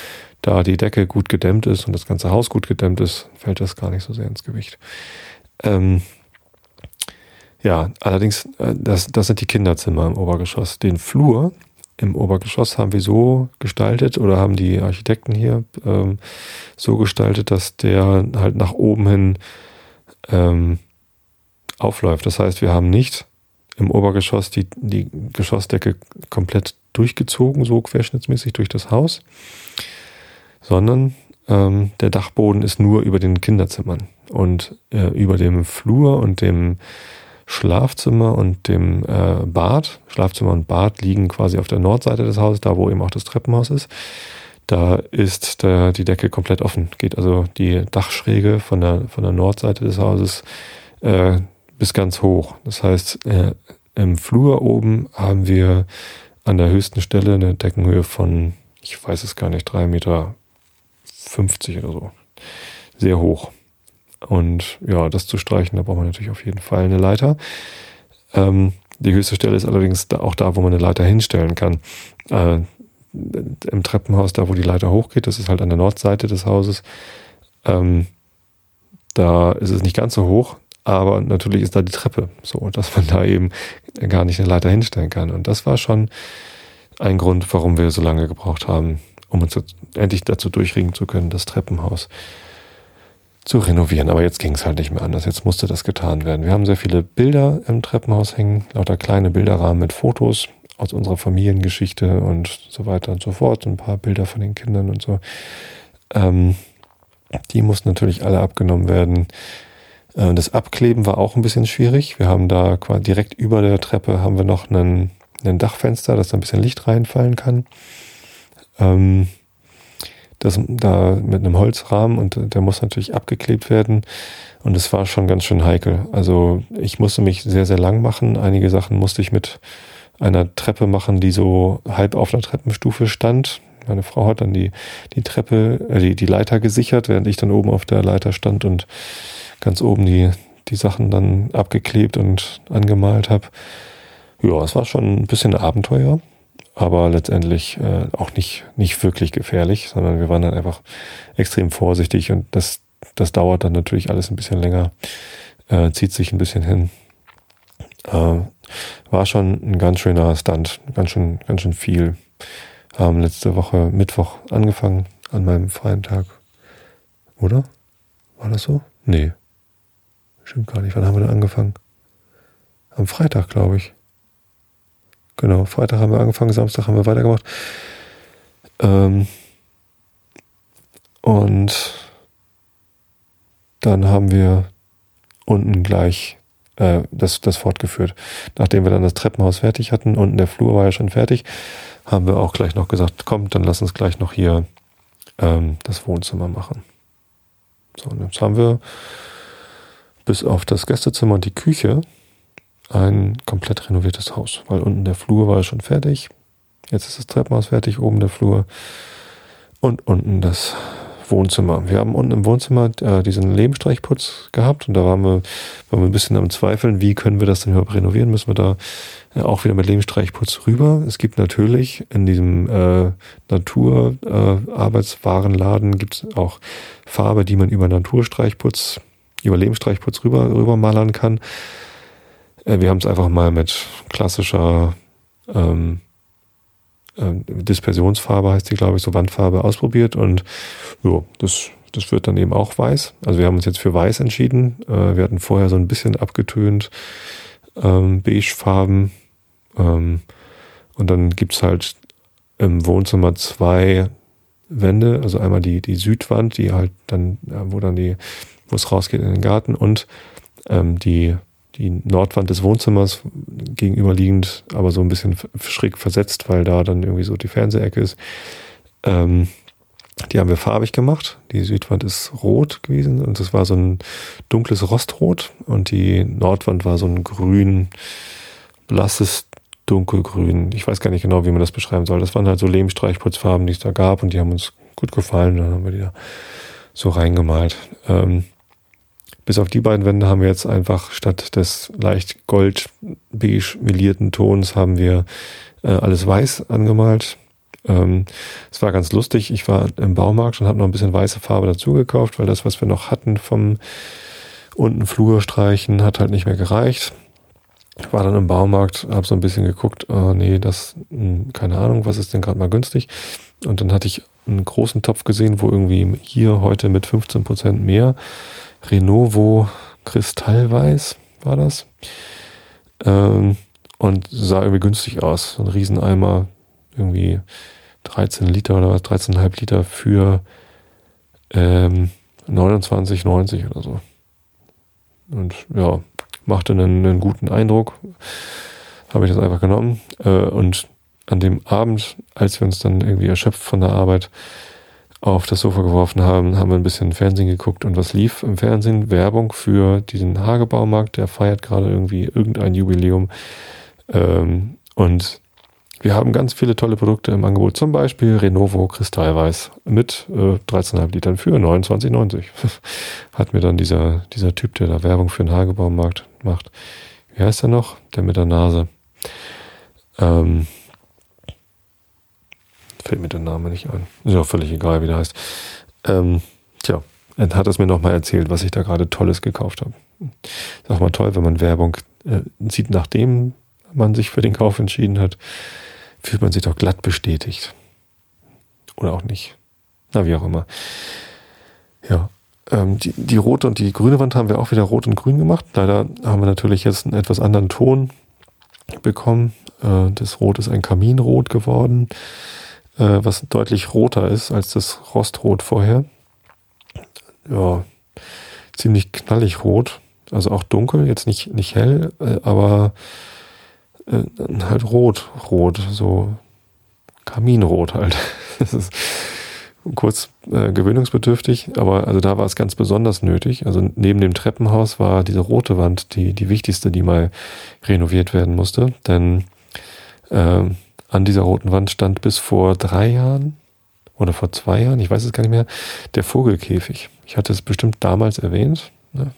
da die Decke gut gedämmt ist und das ganze Haus gut gedämmt ist, fällt das gar nicht so sehr ins Gewicht. Ähm, ja, allerdings, äh, das, das sind die Kinderzimmer im Obergeschoss. Den Flur, im Obergeschoss haben wir so gestaltet oder haben die Architekten hier ähm, so gestaltet, dass der halt nach oben hin ähm, aufläuft. Das heißt, wir haben nicht im Obergeschoss die, die Geschossdecke komplett durchgezogen, so querschnittsmäßig durch das Haus, sondern ähm, der Dachboden ist nur über den Kinderzimmern und äh, über dem Flur und dem Schlafzimmer und dem äh, Bad. Schlafzimmer und Bad liegen quasi auf der Nordseite des Hauses, da wo eben auch das Treppenhaus ist. Da ist der, die Decke komplett offen. Geht also die Dachschräge von der, von der Nordseite des Hauses äh, bis ganz hoch. Das heißt, äh, im Flur oben haben wir an der höchsten Stelle eine Deckenhöhe von, ich weiß es gar nicht, 3,50 Meter oder so. Sehr hoch. Und ja, das zu streichen, da braucht man natürlich auf jeden Fall eine Leiter. Ähm, die höchste Stelle ist allerdings auch da, wo man eine Leiter hinstellen kann. Äh, Im Treppenhaus, da wo die Leiter hochgeht, das ist halt an der Nordseite des Hauses. Ähm, Da ist es nicht ganz so hoch, aber natürlich ist da die Treppe, so dass man da eben gar nicht eine Leiter hinstellen kann. Und das war schon ein Grund, warum wir so lange gebraucht haben, um uns endlich dazu durchringen zu können, das Treppenhaus zu renovieren. Aber jetzt ging es halt nicht mehr anders. Jetzt musste das getan werden. Wir haben sehr viele Bilder im Treppenhaus hängen, lauter kleine Bilderrahmen mit Fotos aus unserer Familiengeschichte und so weiter und so fort. Ein paar Bilder von den Kindern und so. Ähm, die mussten natürlich alle abgenommen werden. Äh, das Abkleben war auch ein bisschen schwierig. Wir haben da quasi direkt über der Treppe haben wir noch einen, einen Dachfenster, dass da ein bisschen Licht reinfallen kann. Ähm, das da mit einem Holzrahmen und der muss natürlich abgeklebt werden. Und es war schon ganz schön heikel. Also ich musste mich sehr, sehr lang machen. Einige Sachen musste ich mit einer Treppe machen, die so halb auf einer Treppenstufe stand. Meine Frau hat dann die, die Treppe, äh, die, die Leiter gesichert, während ich dann oben auf der Leiter stand und ganz oben die, die Sachen dann abgeklebt und angemalt habe. Ja, es war schon ein bisschen Abenteuer, aber letztendlich äh, auch nicht, nicht wirklich gefährlich, sondern wir waren dann einfach extrem vorsichtig und das, das dauert dann natürlich alles ein bisschen länger, äh, zieht sich ein bisschen hin. Äh, war schon ein ganz schöner Stunt, ganz schön, ganz schön viel. Haben letzte Woche Mittwoch angefangen an meinem freien Tag. Oder? War das so? Nee. Stimmt gar nicht. Wann haben wir denn angefangen? Am Freitag, glaube ich. Genau, Freitag haben wir angefangen, Samstag haben wir weitergemacht. Ähm, und dann haben wir unten gleich äh, das, das fortgeführt. Nachdem wir dann das Treppenhaus fertig hatten, unten der Flur war ja schon fertig, haben wir auch gleich noch gesagt, komm, dann lass uns gleich noch hier ähm, das Wohnzimmer machen. So, und jetzt haben wir bis auf das Gästezimmer und die Küche ein komplett renoviertes Haus, weil unten der Flur war schon fertig. Jetzt ist das Treppenhaus fertig, oben der Flur und unten das Wohnzimmer. Wir haben unten im Wohnzimmer äh, diesen Lehmstreichputz gehabt und da waren wir, waren wir ein bisschen am Zweifeln, wie können wir das denn überhaupt renovieren? Müssen wir da äh, auch wieder mit Lehmstreichputz rüber? Es gibt natürlich in diesem äh, Naturarbeitswarenladen äh, gibt es auch Farbe, die man über Naturstreichputz, über Lehmstreichputz rüber, rüber malern kann. Äh, wir haben es einfach mal mit klassischer ähm, äh, Dispersionsfarbe heißt die, glaube ich, so Wandfarbe ausprobiert und ja, das, das wird dann eben auch weiß. Also wir haben uns jetzt für weiß entschieden. Äh, wir hatten vorher so ein bisschen abgetönt ähm, beigefarben ähm, und dann gibt's halt im Wohnzimmer zwei Wände, also einmal die, die Südwand, die halt dann, wo dann die, wo es rausgeht in den Garten und ähm, die die Nordwand des Wohnzimmers gegenüberliegend, aber so ein bisschen schräg versetzt, weil da dann irgendwie so die Fernsehecke ist. Ähm, die haben wir farbig gemacht. Die Südwand ist rot gewesen und es war so ein dunkles Rostrot und die Nordwand war so ein grün, blasses dunkelgrün. Ich weiß gar nicht genau, wie man das beschreiben soll. Das waren halt so Lehmstreichputzfarben, die es da gab und die haben uns gut gefallen. Dann haben wir die da so reingemalt. Ähm, bis auf die beiden Wände haben wir jetzt einfach statt des leicht gold-beige melierten Tons haben wir äh, alles weiß angemalt. Ähm, es war ganz lustig. Ich war im Baumarkt und habe noch ein bisschen weiße Farbe dazu gekauft, weil das, was wir noch hatten vom unten Flur streichen, hat halt nicht mehr gereicht. Ich war dann im Baumarkt, habe so ein bisschen geguckt, oh nee, das, hm, keine Ahnung, was ist denn gerade mal günstig. Und dann hatte ich einen großen Topf gesehen, wo irgendwie hier heute mit 15 Prozent mehr Renovo Kristallweiß war das. Ähm, und sah irgendwie günstig aus. Ein Rieseneimer, irgendwie 13 Liter oder was, 13,5 Liter für ähm, 29,90 oder so. Und ja, machte einen, einen guten Eindruck. Habe ich das einfach genommen. Äh, und an dem Abend, als wir uns dann irgendwie erschöpft von der Arbeit auf das Sofa geworfen haben, haben wir ein bisschen Fernsehen geguckt und was lief im Fernsehen? Werbung für diesen Hagebaumarkt, der feiert gerade irgendwie irgendein Jubiläum. Ähm, und wir haben ganz viele tolle Produkte im Angebot, zum Beispiel Renovo Kristallweiß mit äh, 13,5 Litern für 29,90. Hat mir dann dieser, dieser Typ, der da Werbung für den Hagebaumarkt macht. Wie heißt er noch? Der mit der Nase. Ähm, Fällt mir der Name nicht ein. Ist ja völlig egal, wie der heißt. Ähm, tja, er hat es mir nochmal erzählt, was ich da gerade Tolles gekauft habe. Ist auch mal toll, wenn man Werbung äh, sieht, nachdem man sich für den Kauf entschieden hat, fühlt man sich doch glatt bestätigt. Oder auch nicht. Na, wie auch immer. Ja. Ähm, die, die rote und die grüne Wand haben wir auch wieder rot und grün gemacht. Leider haben wir natürlich jetzt einen etwas anderen Ton bekommen. Äh, das Rot ist ein Kaminrot geworden, äh, was deutlich roter ist als das Rostrot vorher. Ja, ziemlich knallig rot. Also auch dunkel, jetzt nicht, nicht hell, äh, aber äh, halt rot, rot, so Kaminrot halt. Das ist kurz äh, gewöhnungsbedürftig, aber also da war es ganz besonders nötig. Also neben dem Treppenhaus war diese rote Wand die, die wichtigste, die mal renoviert werden musste. Denn äh, an dieser roten Wand stand bis vor drei Jahren oder vor zwei Jahren, ich weiß es gar nicht mehr, der Vogelkäfig. Ich hatte es bestimmt damals erwähnt. Ne?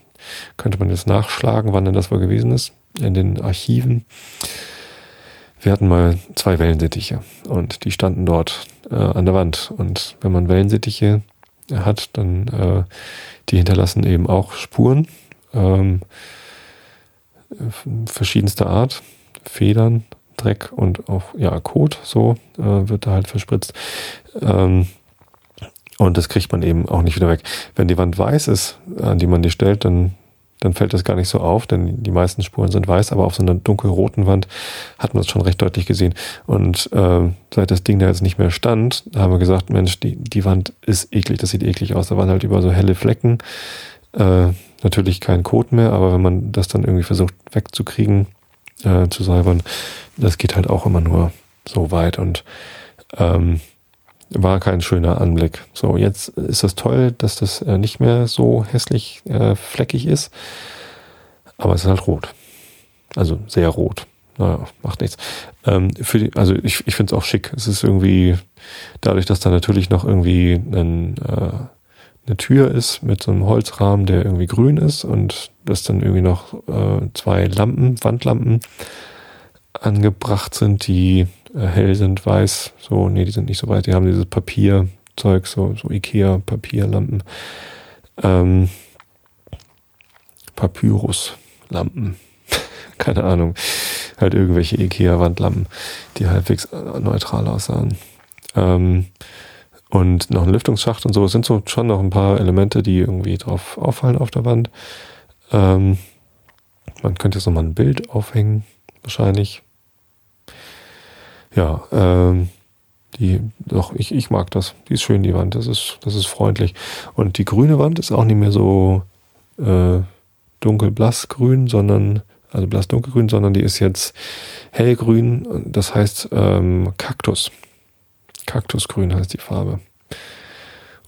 Könnte man jetzt nachschlagen, wann denn das wohl gewesen ist, in den Archiven. Wir hatten mal zwei Wellensittiche und die standen dort äh, an der Wand. Und wenn man Wellensittiche hat, dann äh, die hinterlassen eben auch Spuren ähm, verschiedenster Art, Federn, Dreck und auch ja Kot, so äh, wird da halt verspritzt. Ähm, und das kriegt man eben auch nicht wieder weg. Wenn die Wand weiß ist, an die man die stellt, dann dann fällt das gar nicht so auf, denn die meisten Spuren sind weiß, aber auf so einer dunkelroten Wand hat man es schon recht deutlich gesehen. Und äh, seit das Ding da jetzt nicht mehr stand, haben wir gesagt, Mensch, die, die Wand ist eklig, das sieht eklig aus. Da waren halt über so helle Flecken. Äh, natürlich kein Kot mehr, aber wenn man das dann irgendwie versucht wegzukriegen, äh, zu säubern, das geht halt auch immer nur so weit. Und ähm, war kein schöner Anblick. So, jetzt ist das toll, dass das äh, nicht mehr so hässlich äh, fleckig ist, aber es ist halt rot. Also sehr rot. Naja, macht nichts. Ähm, für die, also ich, ich finde es auch schick. Es ist irgendwie, dadurch, dass da natürlich noch irgendwie ein, äh, eine Tür ist mit so einem Holzrahmen, der irgendwie grün ist und dass dann irgendwie noch äh, zwei Lampen, Wandlampen angebracht sind, die äh, hell sind, weiß, so, nee, die sind nicht so weiß, die haben dieses Papierzeug, so, so Ikea-Papierlampen. Ähm, Papyrus-Lampen. Keine Ahnung. Halt irgendwelche Ikea-Wandlampen, die halbwegs äh, neutral aussahen. Ähm, und noch ein Lüftungsschacht und so. Es sind so schon noch ein paar Elemente, die irgendwie drauf auffallen auf der Wand. Ähm, man könnte jetzt nochmal ein Bild aufhängen, wahrscheinlich. Ja, ähm, die, doch, ich, ich mag das. Die ist schön, die Wand. Das ist, das ist freundlich. Und die grüne Wand ist auch nicht mehr so äh, dunkel-blassgrün, sondern, also blass-dunkelgrün, sondern die ist jetzt hellgrün. Das heißt ähm, Kaktus. Kaktusgrün heißt die Farbe.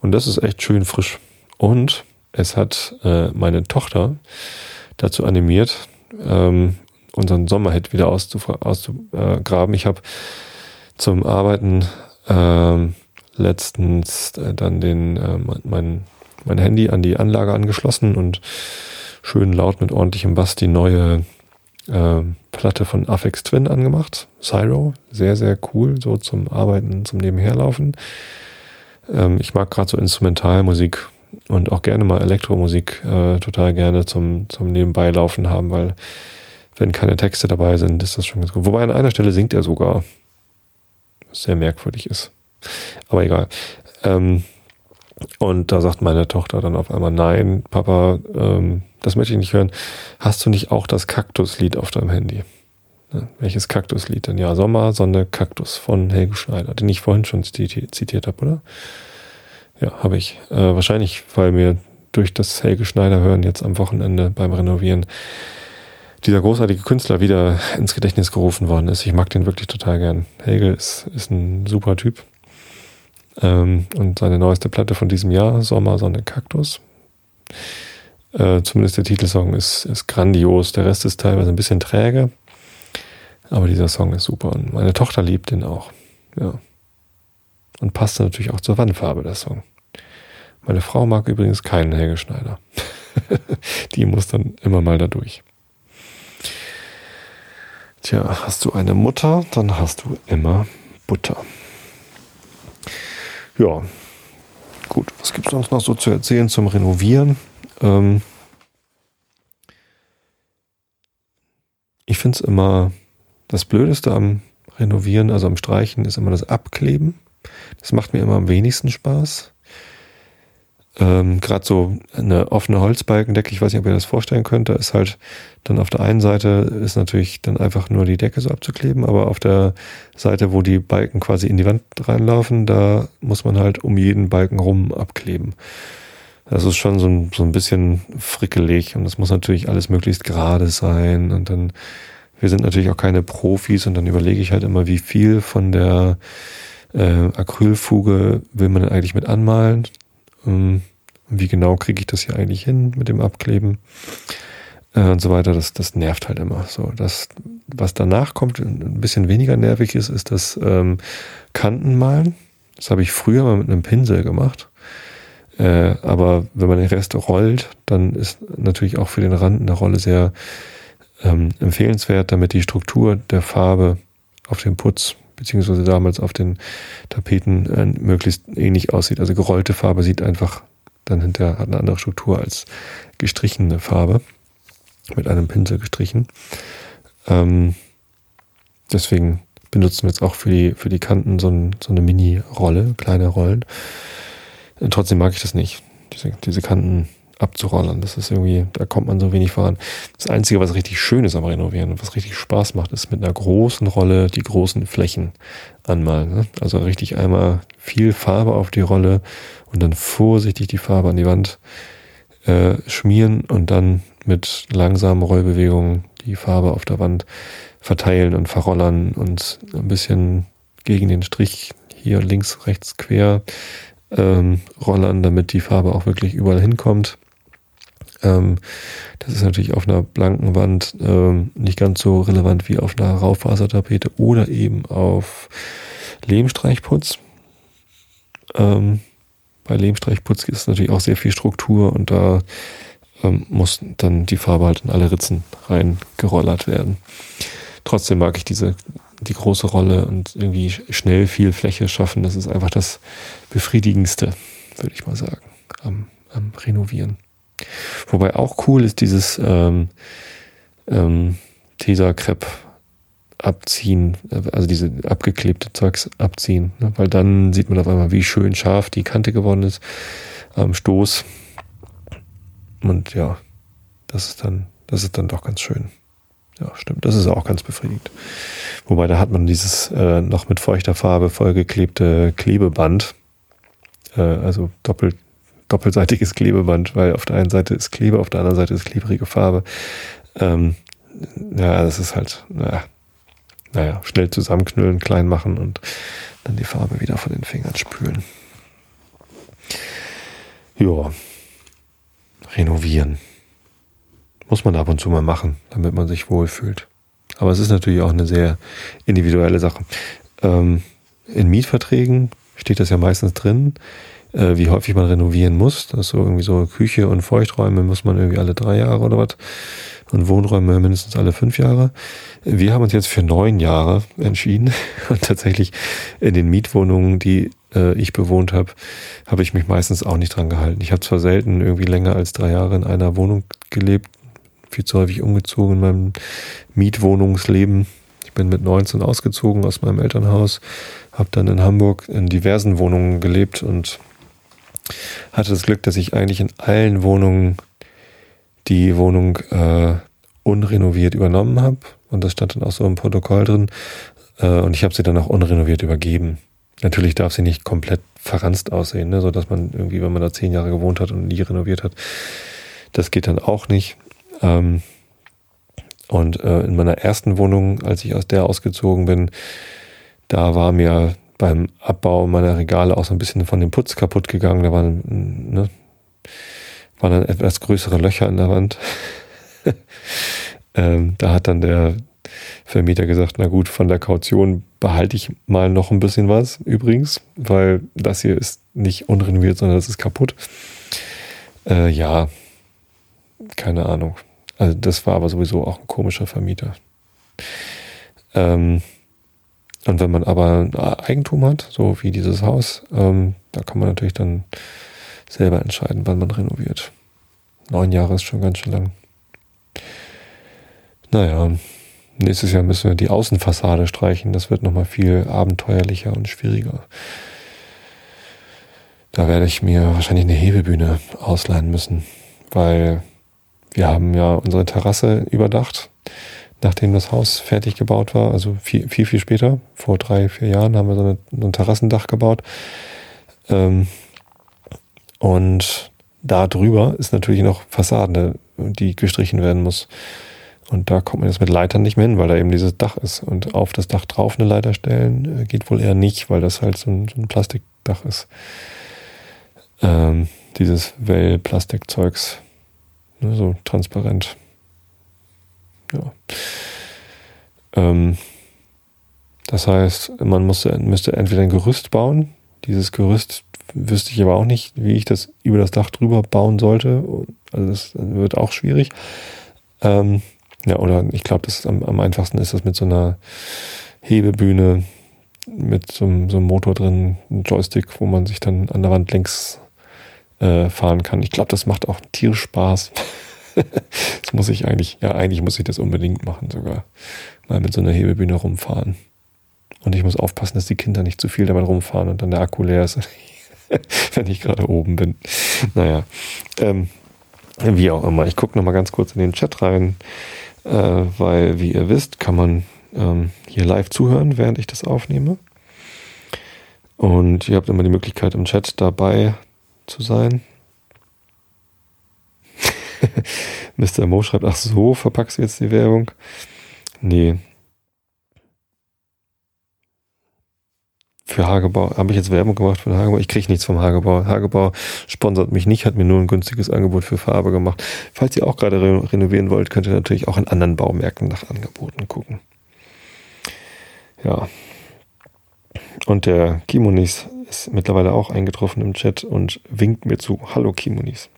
Und das ist echt schön frisch. Und es hat äh, meine Tochter dazu animiert, ähm, unseren Sommerhit wieder auszugraben. Ich habe zum Arbeiten ähm, letztens äh, dann den äh, mein, mein Handy an die Anlage angeschlossen und schön laut mit ordentlichem Bass die neue äh, Platte von Afex Twin angemacht. Cyro, sehr, sehr cool, so zum Arbeiten, zum Nebenherlaufen. Ähm, ich mag gerade so Instrumentalmusik und auch gerne mal Elektromusik äh, total gerne zum, zum Nebenbeilaufen haben, weil wenn keine Texte dabei sind, ist das schon ganz gut. Wobei an einer Stelle singt er sogar. Was sehr merkwürdig ist. Aber egal. Ähm, und da sagt meine Tochter dann auf einmal, nein, Papa, ähm, das möchte ich nicht hören. Hast du nicht auch das Kaktuslied auf deinem Handy? Ja, welches Kaktuslied denn? Ja, Sommer, Sonne, Kaktus von Helge Schneider, den ich vorhin schon zitiert habe, oder? Ja, habe ich. Äh, wahrscheinlich, weil mir durch das Helge Schneider hören jetzt am Wochenende beim Renovieren dieser großartige Künstler wieder ins Gedächtnis gerufen worden ist. Ich mag den wirklich total gern. Hegel ist, ist ein super Typ. Ähm, und seine neueste Platte von diesem Jahr, Sommer, Sonne, Kaktus. Äh, zumindest der Titelsong ist, ist grandios. Der Rest ist teilweise ein bisschen träge. Aber dieser Song ist super. Und meine Tochter liebt den auch. Ja. Und passt natürlich auch zur Wandfarbe, der Song. Meine Frau mag übrigens keinen Helge Schneider. Die muss dann immer mal da durch. Tja, hast du eine Mutter, dann hast du immer Butter. Ja, gut, was gibt es sonst noch so zu erzählen zum Renovieren? Ähm ich finde es immer das Blödeste am Renovieren, also am Streichen, ist immer das Abkleben. Das macht mir immer am wenigsten Spaß. Ähm, Gerade so eine offene Holzbalkendecke, ich weiß nicht, ob ihr das vorstellen könnt, da ist halt dann auf der einen Seite ist natürlich dann einfach nur die Decke so abzukleben, aber auf der Seite, wo die Balken quasi in die Wand reinlaufen, da muss man halt um jeden Balken rum abkleben. Das ist schon so ein, so ein bisschen frickelig und das muss natürlich alles möglichst gerade sein und dann wir sind natürlich auch keine Profis und dann überlege ich halt immer, wie viel von der äh, Acrylfuge will man denn eigentlich mit anmalen. Ähm, wie genau kriege ich das hier eigentlich hin mit dem Abkleben äh, und so weiter. Das, das nervt halt immer. So, das, was danach kommt, ein bisschen weniger nervig ist, ist das ähm, Kantenmalen. Das habe ich früher mal mit einem Pinsel gemacht. Äh, aber wenn man den Rest rollt, dann ist natürlich auch für den Rand eine Rolle sehr ähm, empfehlenswert, damit die Struktur der Farbe auf dem Putz beziehungsweise damals auf den Tapeten äh, möglichst ähnlich aussieht. Also gerollte Farbe sieht einfach dann hinterher hat eine andere Struktur als gestrichene Farbe mit einem Pinsel gestrichen. Ähm, deswegen benutzen wir jetzt auch für die, für die Kanten so, ein, so eine Mini-Rolle, kleine Rollen. Und trotzdem mag ich das nicht, diese, diese Kanten abzurollern. Das ist irgendwie, da kommt man so wenig voran. Das Einzige, was richtig schön ist am Renovieren und was richtig Spaß macht, ist mit einer großen Rolle die großen Flächen anmalen. Ne? Also richtig einmal viel Farbe auf die Rolle und dann vorsichtig die Farbe an die Wand äh, schmieren und dann mit langsamen Rollbewegungen die Farbe auf der Wand verteilen und verrollern und ein bisschen gegen den Strich hier links, rechts quer ähm, rollern, damit die Farbe auch wirklich überall hinkommt. Ähm, das ist natürlich auf einer blanken Wand ähm, nicht ganz so relevant wie auf einer Raufasertapete oder eben auf Lehmstreichputz. Ähm, bei Lehmstreichputz ist natürlich auch sehr viel Struktur und da ähm, muss dann die Farbe halt in alle Ritzen reingerollert werden. Trotzdem mag ich diese die große Rolle und irgendwie schnell viel Fläche schaffen. Das ist einfach das Befriedigendste, würde ich mal sagen, am, am Renovieren. Wobei auch cool ist dieses ähm, ähm, Tesa-Crepe abziehen, also diese abgeklebte Zeugs abziehen, ne? weil dann sieht man auf einmal, wie schön scharf die Kante geworden ist am Stoß. Und ja, das ist dann, das ist dann doch ganz schön. Ja, stimmt. Das ist auch ganz befriedigend. Wobei da hat man dieses äh, noch mit feuchter Farbe vollgeklebte Klebeband, äh, also doppelt doppelseitiges Klebeband, weil auf der einen Seite ist Klebe, auf der anderen Seite ist klebrige Farbe. Ähm, ja, das ist halt, naja, naja, schnell zusammenknüllen, klein machen und dann die Farbe wieder von den Fingern spülen. Ja, renovieren. Muss man ab und zu mal machen, damit man sich wohlfühlt. Aber es ist natürlich auch eine sehr individuelle Sache. Ähm, in Mietverträgen steht das ja meistens drin äh, wie häufig man renovieren muss. Das ist so irgendwie so Küche und Feuchträume muss man irgendwie alle drei Jahre oder was. Und Wohnräume mindestens alle fünf Jahre. Wir haben uns jetzt für neun Jahre entschieden. Und tatsächlich in den Mietwohnungen, die äh, ich bewohnt habe, habe ich mich meistens auch nicht dran gehalten. Ich habe zwar selten irgendwie länger als drei Jahre in einer Wohnung gelebt, viel zu häufig umgezogen in meinem Mietwohnungsleben. Ich bin mit 19 ausgezogen aus meinem Elternhaus, habe dann in Hamburg in diversen Wohnungen gelebt und hatte das Glück, dass ich eigentlich in allen Wohnungen die Wohnung äh, unrenoviert übernommen habe. Und das stand dann auch so im Protokoll drin. Äh, und ich habe sie dann auch unrenoviert übergeben. Natürlich darf sie nicht komplett verranzt aussehen, ne? so man irgendwie, wenn man da zehn Jahre gewohnt hat und nie renoviert hat, das geht dann auch nicht. Ähm, und äh, in meiner ersten Wohnung, als ich aus der ausgezogen bin, da war mir beim Abbau meiner Regale auch so ein bisschen von dem Putz kaputt gegangen. Da waren, ne, waren dann etwas größere Löcher in der Wand. ähm, da hat dann der Vermieter gesagt, na gut, von der Kaution behalte ich mal noch ein bisschen was übrigens, weil das hier ist nicht unrenoviert, sondern das ist kaputt. Äh, ja, keine Ahnung. Also das war aber sowieso auch ein komischer Vermieter. Ähm, Und wenn man aber Eigentum hat, so wie dieses Haus, ähm, da kann man natürlich dann selber entscheiden, wann man renoviert. Neun Jahre ist schon ganz schön lang. Naja, nächstes Jahr müssen wir die Außenfassade streichen. Das wird nochmal viel abenteuerlicher und schwieriger. Da werde ich mir wahrscheinlich eine Hebebühne ausleihen müssen, weil wir haben ja unsere Terrasse überdacht, nachdem das Haus fertig gebaut war. Also viel, viel, viel später, vor drei, vier Jahren, haben wir so, eine, so ein Terrassendach gebaut. Ähm, und da drüber ist natürlich noch Fassade, die gestrichen werden muss. Und da kommt man jetzt mit Leitern nicht mehr hin, weil da eben dieses Dach ist. Und auf das Dach drauf eine Leiter stellen äh, geht wohl eher nicht, weil das halt so ein, so ein Plastikdach ist. Ähm, dieses Well-Plastikzeugs. Ne, so transparent. Ja. Ähm, das heißt, man musste, müsste entweder ein Gerüst bauen. Dieses Gerüst wüsste ich aber auch nicht, wie ich das über das Dach drüber bauen sollte. Also das wird auch schwierig. Ähm, ja, oder ich glaube, das am, am, einfachsten ist das mit so einer Hebebühne mit so, so einem Motor drin, ein Joystick, wo man sich dann an der Wand längs äh, fahren kann. Ich glaube, das macht auch tierisch Spaß. das muss ich eigentlich, ja, eigentlich muss ich das unbedingt machen, sogar mal mit so einer Hebebühne rumfahren. Und ich muss aufpassen, dass die Kinder nicht zu viel damit rumfahren und dann der Akku leer ist. wenn ich gerade oben bin. Naja, ähm, wie auch immer. Ich gucke nochmal ganz kurz in den Chat rein, äh, weil, wie ihr wisst, kann man ähm, hier live zuhören, während ich das aufnehme. Und ihr habt immer die Möglichkeit, im Chat dabei zu sein. Mr. Mo schreibt, ach so, verpackst du jetzt die Werbung? Nee, für Hagebau. Habe ich jetzt Werbung gemacht für Hagebau? Ich kriege nichts vom Hagebau. Hagebau sponsert mich nicht, hat mir nur ein günstiges Angebot für Farbe gemacht. Falls ihr auch gerade re renovieren wollt, könnt ihr natürlich auch in anderen Baumärkten nach Angeboten gucken. Ja. Und der Kimonis ist mittlerweile auch eingetroffen im Chat und winkt mir zu. Hallo Kimonis.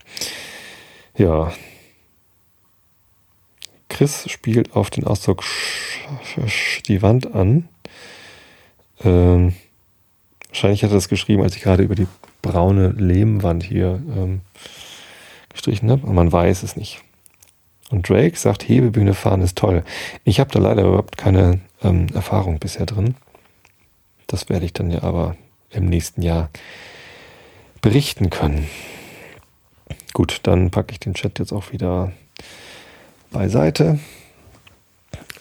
Ja. Chris spielt auf den Ausdruck die Wand an. Ähm, Wahrscheinlich hat er das geschrieben, als ich gerade über die braune Lehmwand hier ähm, gestrichen habe. Und man weiß es nicht. Und Drake sagt, Hebebühne fahren ist toll. Ich habe da leider überhaupt keine ähm, Erfahrung bisher drin. Das werde ich dann ja aber im nächsten Jahr berichten können. Gut, dann packe ich den Chat jetzt auch wieder beiseite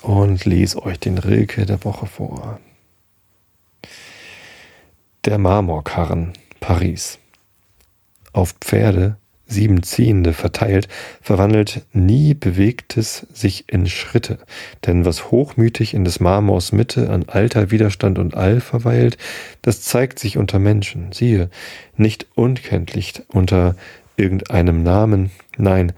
und lese euch den Rilke der Woche vor. Der Marmorkarren, Paris. Auf Pferde, sieben Ziehende verteilt, verwandelt nie Bewegtes sich in Schritte. Denn was hochmütig in des Marmors Mitte an alter Widerstand und All verweilt, das zeigt sich unter Menschen, siehe, nicht unkenntlich unter irgendeinem Namen, nein,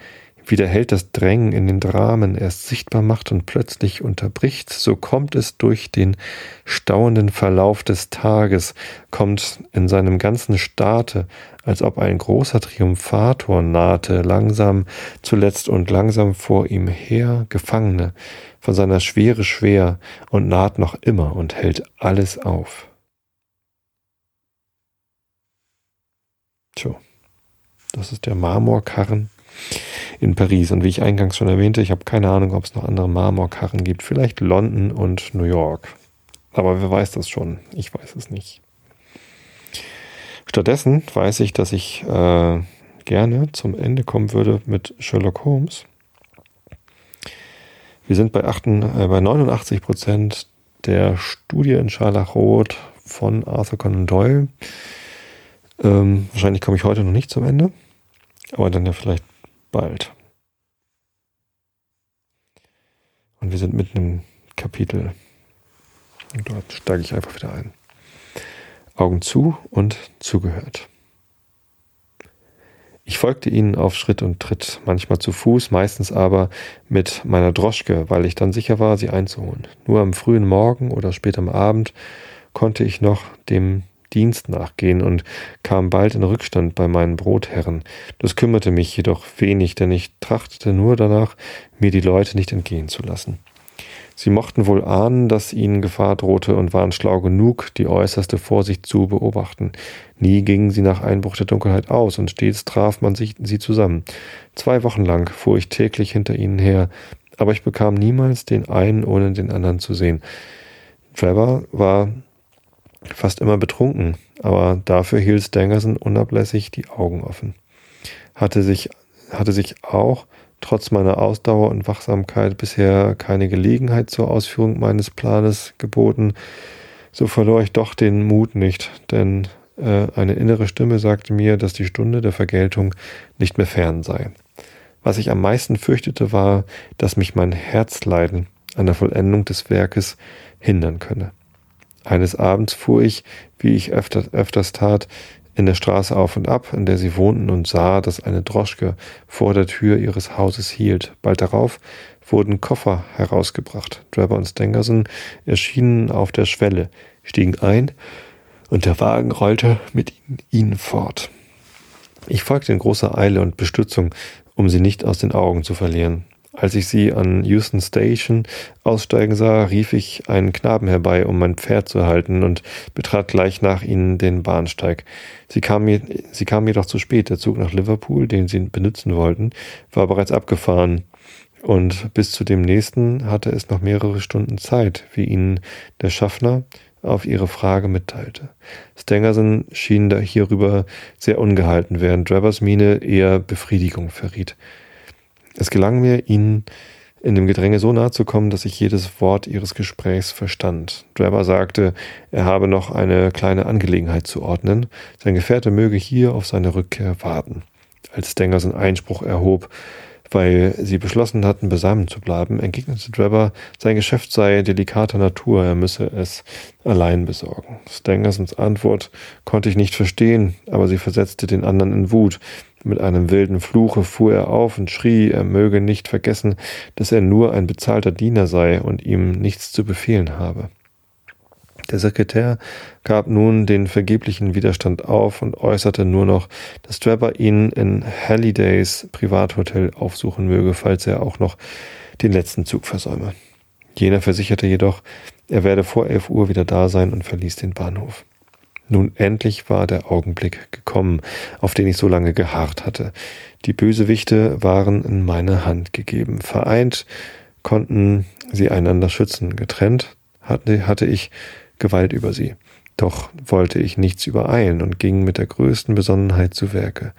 wie der Held das Drängen in den Dramen erst sichtbar macht und plötzlich unterbricht, so kommt es durch den stauenden Verlauf des Tages, kommt in seinem ganzen Staate, als ob ein großer Triumphator nahte, langsam zuletzt und langsam vor ihm her, Gefangene, von seiner Schwere schwer und naht noch immer und hält alles auf. Tja, das ist der Marmorkarren in Paris. Und wie ich eingangs schon erwähnte, ich habe keine Ahnung, ob es noch andere Marmorkarren gibt. Vielleicht London und New York. Aber wer weiß das schon? Ich weiß es nicht. Stattdessen weiß ich, dass ich äh, gerne zum Ende kommen würde mit Sherlock Holmes. Wir sind bei, 8, äh, bei 89 Prozent der Studie in Scharlachrot von Arthur Conan Doyle. Ähm, wahrscheinlich komme ich heute noch nicht zum Ende, aber dann ja vielleicht bald. Und wir sind mitten im Kapitel. Und dort steige ich einfach wieder ein. Augen zu und zugehört. Ich folgte ihnen auf Schritt und Tritt, manchmal zu Fuß, meistens aber mit meiner Droschke, weil ich dann sicher war, sie einzuholen. Nur am frühen Morgen oder spät am Abend konnte ich noch dem Dienst nachgehen und kam bald in Rückstand bei meinen Brotherren. Das kümmerte mich jedoch wenig, denn ich trachtete nur danach, mir die Leute nicht entgehen zu lassen. Sie mochten wohl ahnen, dass ihnen Gefahr drohte und waren schlau genug, die äußerste Vorsicht zu beobachten. Nie gingen sie nach Einbruch der Dunkelheit aus und stets traf man sich sie zusammen. Zwei Wochen lang fuhr ich täglich hinter ihnen her, aber ich bekam niemals den einen ohne den anderen zu sehen. Trevor war fast immer betrunken, aber dafür hielt Stangerson unablässig die Augen offen. Hatte sich, hatte sich auch trotz meiner Ausdauer und Wachsamkeit bisher keine Gelegenheit zur Ausführung meines Planes geboten, so verlor ich doch den Mut nicht, denn äh, eine innere Stimme sagte mir, dass die Stunde der Vergeltung nicht mehr fern sei. Was ich am meisten fürchtete, war, dass mich mein Herzleiden an der Vollendung des Werkes hindern könne. Eines Abends fuhr ich, wie ich öfter, öfters tat, in der Straße auf und ab, in der sie wohnten, und sah, dass eine Droschke vor der Tür ihres Hauses hielt. Bald darauf wurden Koffer herausgebracht. Trevor und Stangerson erschienen auf der Schwelle, stiegen ein, und der Wagen rollte mit ihnen fort. Ich folgte in großer Eile und Bestützung, um sie nicht aus den Augen zu verlieren. Als ich sie an Houston Station aussteigen sah, rief ich einen Knaben herbei, um mein Pferd zu halten und betrat gleich nach ihnen den Bahnsteig. Sie kamen mir, sie kamen jedoch zu spät. Der Zug nach Liverpool, den sie benutzen wollten, war bereits abgefahren. Und bis zu dem nächsten hatte es noch mehrere Stunden Zeit, wie ihnen der Schaffner auf ihre Frage mitteilte. Stangerson schien da hierüber sehr ungehalten, während Drabers Miene eher Befriedigung verriet. Es gelang mir, ihnen in dem Gedränge so nahe zu kommen, dass ich jedes Wort ihres Gesprächs verstand. Draber sagte, er habe noch eine kleine Angelegenheit zu ordnen. Sein Gefährte möge hier auf seine Rückkehr warten. Als Stangerson Einspruch erhob, weil sie beschlossen hatten, beisammen zu bleiben, entgegnete Draber, sein Geschäft sei delikater Natur, er müsse es allein besorgen. Stangersons Antwort konnte ich nicht verstehen, aber sie versetzte den anderen in Wut. Mit einem wilden Fluche fuhr er auf und schrie, er möge nicht vergessen, dass er nur ein bezahlter Diener sei und ihm nichts zu befehlen habe. Der Sekretär gab nun den vergeblichen Widerstand auf und äußerte nur noch, dass Trapper ihn in Hallidays Privathotel aufsuchen möge, falls er auch noch den letzten Zug versäume. Jener versicherte jedoch, er werde vor elf Uhr wieder da sein und verließ den Bahnhof. Nun endlich war der Augenblick gekommen, auf den ich so lange geharrt hatte. Die Bösewichte waren in meine Hand gegeben. Vereint konnten sie einander schützen. Getrennt hatte, ich Gewalt über sie. Doch wollte ich nichts übereilen und ging mit der größten Besonnenheit zu Werke.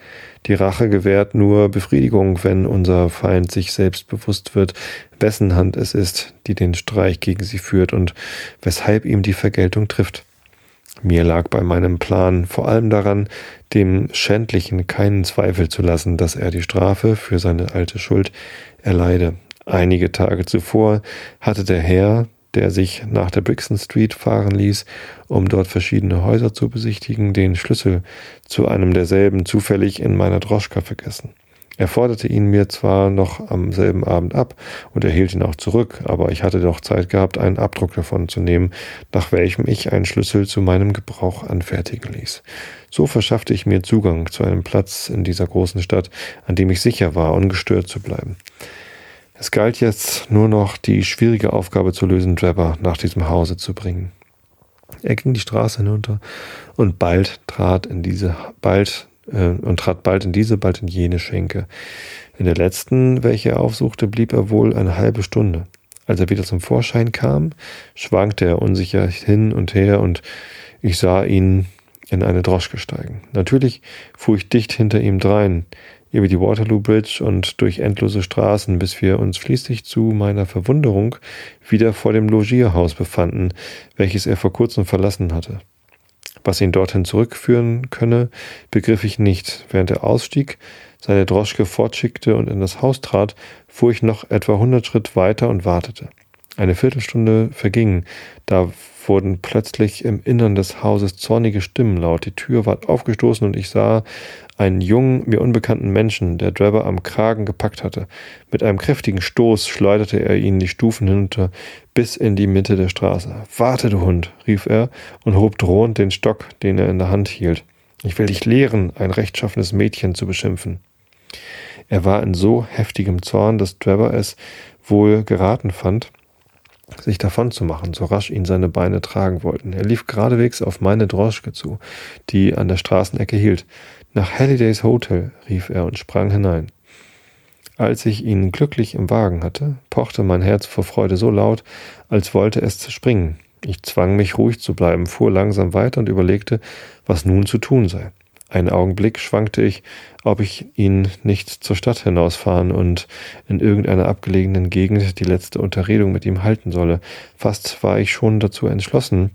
Die Rache gewährt nur Befriedigung, wenn unser Feind sich selbst bewusst wird, wessen Hand es ist, die den Streich gegen sie führt und weshalb ihm die Vergeltung trifft. Mir lag bei meinem Plan vor allem daran, dem Schändlichen keinen Zweifel zu lassen, dass er die Strafe für seine alte Schuld erleide. Einige Tage zuvor hatte der Herr, der sich nach der Brixton Street fahren ließ, um dort verschiedene Häuser zu besichtigen, den Schlüssel zu einem derselben zufällig in meiner Droschka vergessen. Er forderte ihn mir zwar noch am selben Abend ab und erhielt ihn auch zurück, aber ich hatte doch Zeit gehabt, einen Abdruck davon zu nehmen, nach welchem ich einen Schlüssel zu meinem Gebrauch anfertigen ließ. So verschaffte ich mir Zugang zu einem Platz in dieser großen Stadt, an dem ich sicher war, ungestört zu bleiben. Es galt jetzt nur noch, die schwierige Aufgabe zu lösen, Trevor nach diesem Hause zu bringen. Er ging die Straße hinunter und bald trat in diese, bald äh, und trat bald in diese, bald in jene Schenke. In der letzten, welche er aufsuchte, blieb er wohl eine halbe Stunde. Als er wieder zum Vorschein kam, schwankte er unsicher hin und her und ich sah ihn in eine Droschke steigen. Natürlich fuhr ich dicht hinter ihm drein, über die Waterloo Bridge und durch endlose Straßen, bis wir uns schließlich zu meiner Verwunderung wieder vor dem Logierhaus befanden, welches er vor kurzem verlassen hatte. Was ihn dorthin zurückführen könne, begriff ich nicht. Während er ausstieg, seine Droschke fortschickte und in das Haus trat, fuhr ich noch etwa hundert Schritt weiter und wartete. Eine Viertelstunde verging, da wurden plötzlich im Innern des Hauses zornige Stimmen laut. Die Tür ward aufgestoßen und ich sah einen jungen, mir unbekannten Menschen, der Drebber am Kragen gepackt hatte. Mit einem kräftigen Stoß schleuderte er ihn die Stufen hinunter bis in die Mitte der Straße. Warte, du Hund, rief er und hob drohend den Stock, den er in der Hand hielt. Ich will dich lehren, ein rechtschaffenes Mädchen zu beschimpfen. Er war in so heftigem Zorn, dass Drebber es wohl geraten fand, sich davon zu machen, so rasch ihn seine Beine tragen wollten. Er lief geradewegs auf meine Droschke zu, die an der Straßenecke hielt. Nach Hallidays Hotel, rief er und sprang hinein. Als ich ihn glücklich im Wagen hatte, pochte mein Herz vor Freude so laut, als wollte es zerspringen. Ich zwang mich ruhig zu bleiben, fuhr langsam weiter und überlegte, was nun zu tun sei. Einen Augenblick schwankte ich, ob ich ihn nicht zur Stadt hinausfahren und in irgendeiner abgelegenen Gegend die letzte Unterredung mit ihm halten solle. Fast war ich schon dazu entschlossen,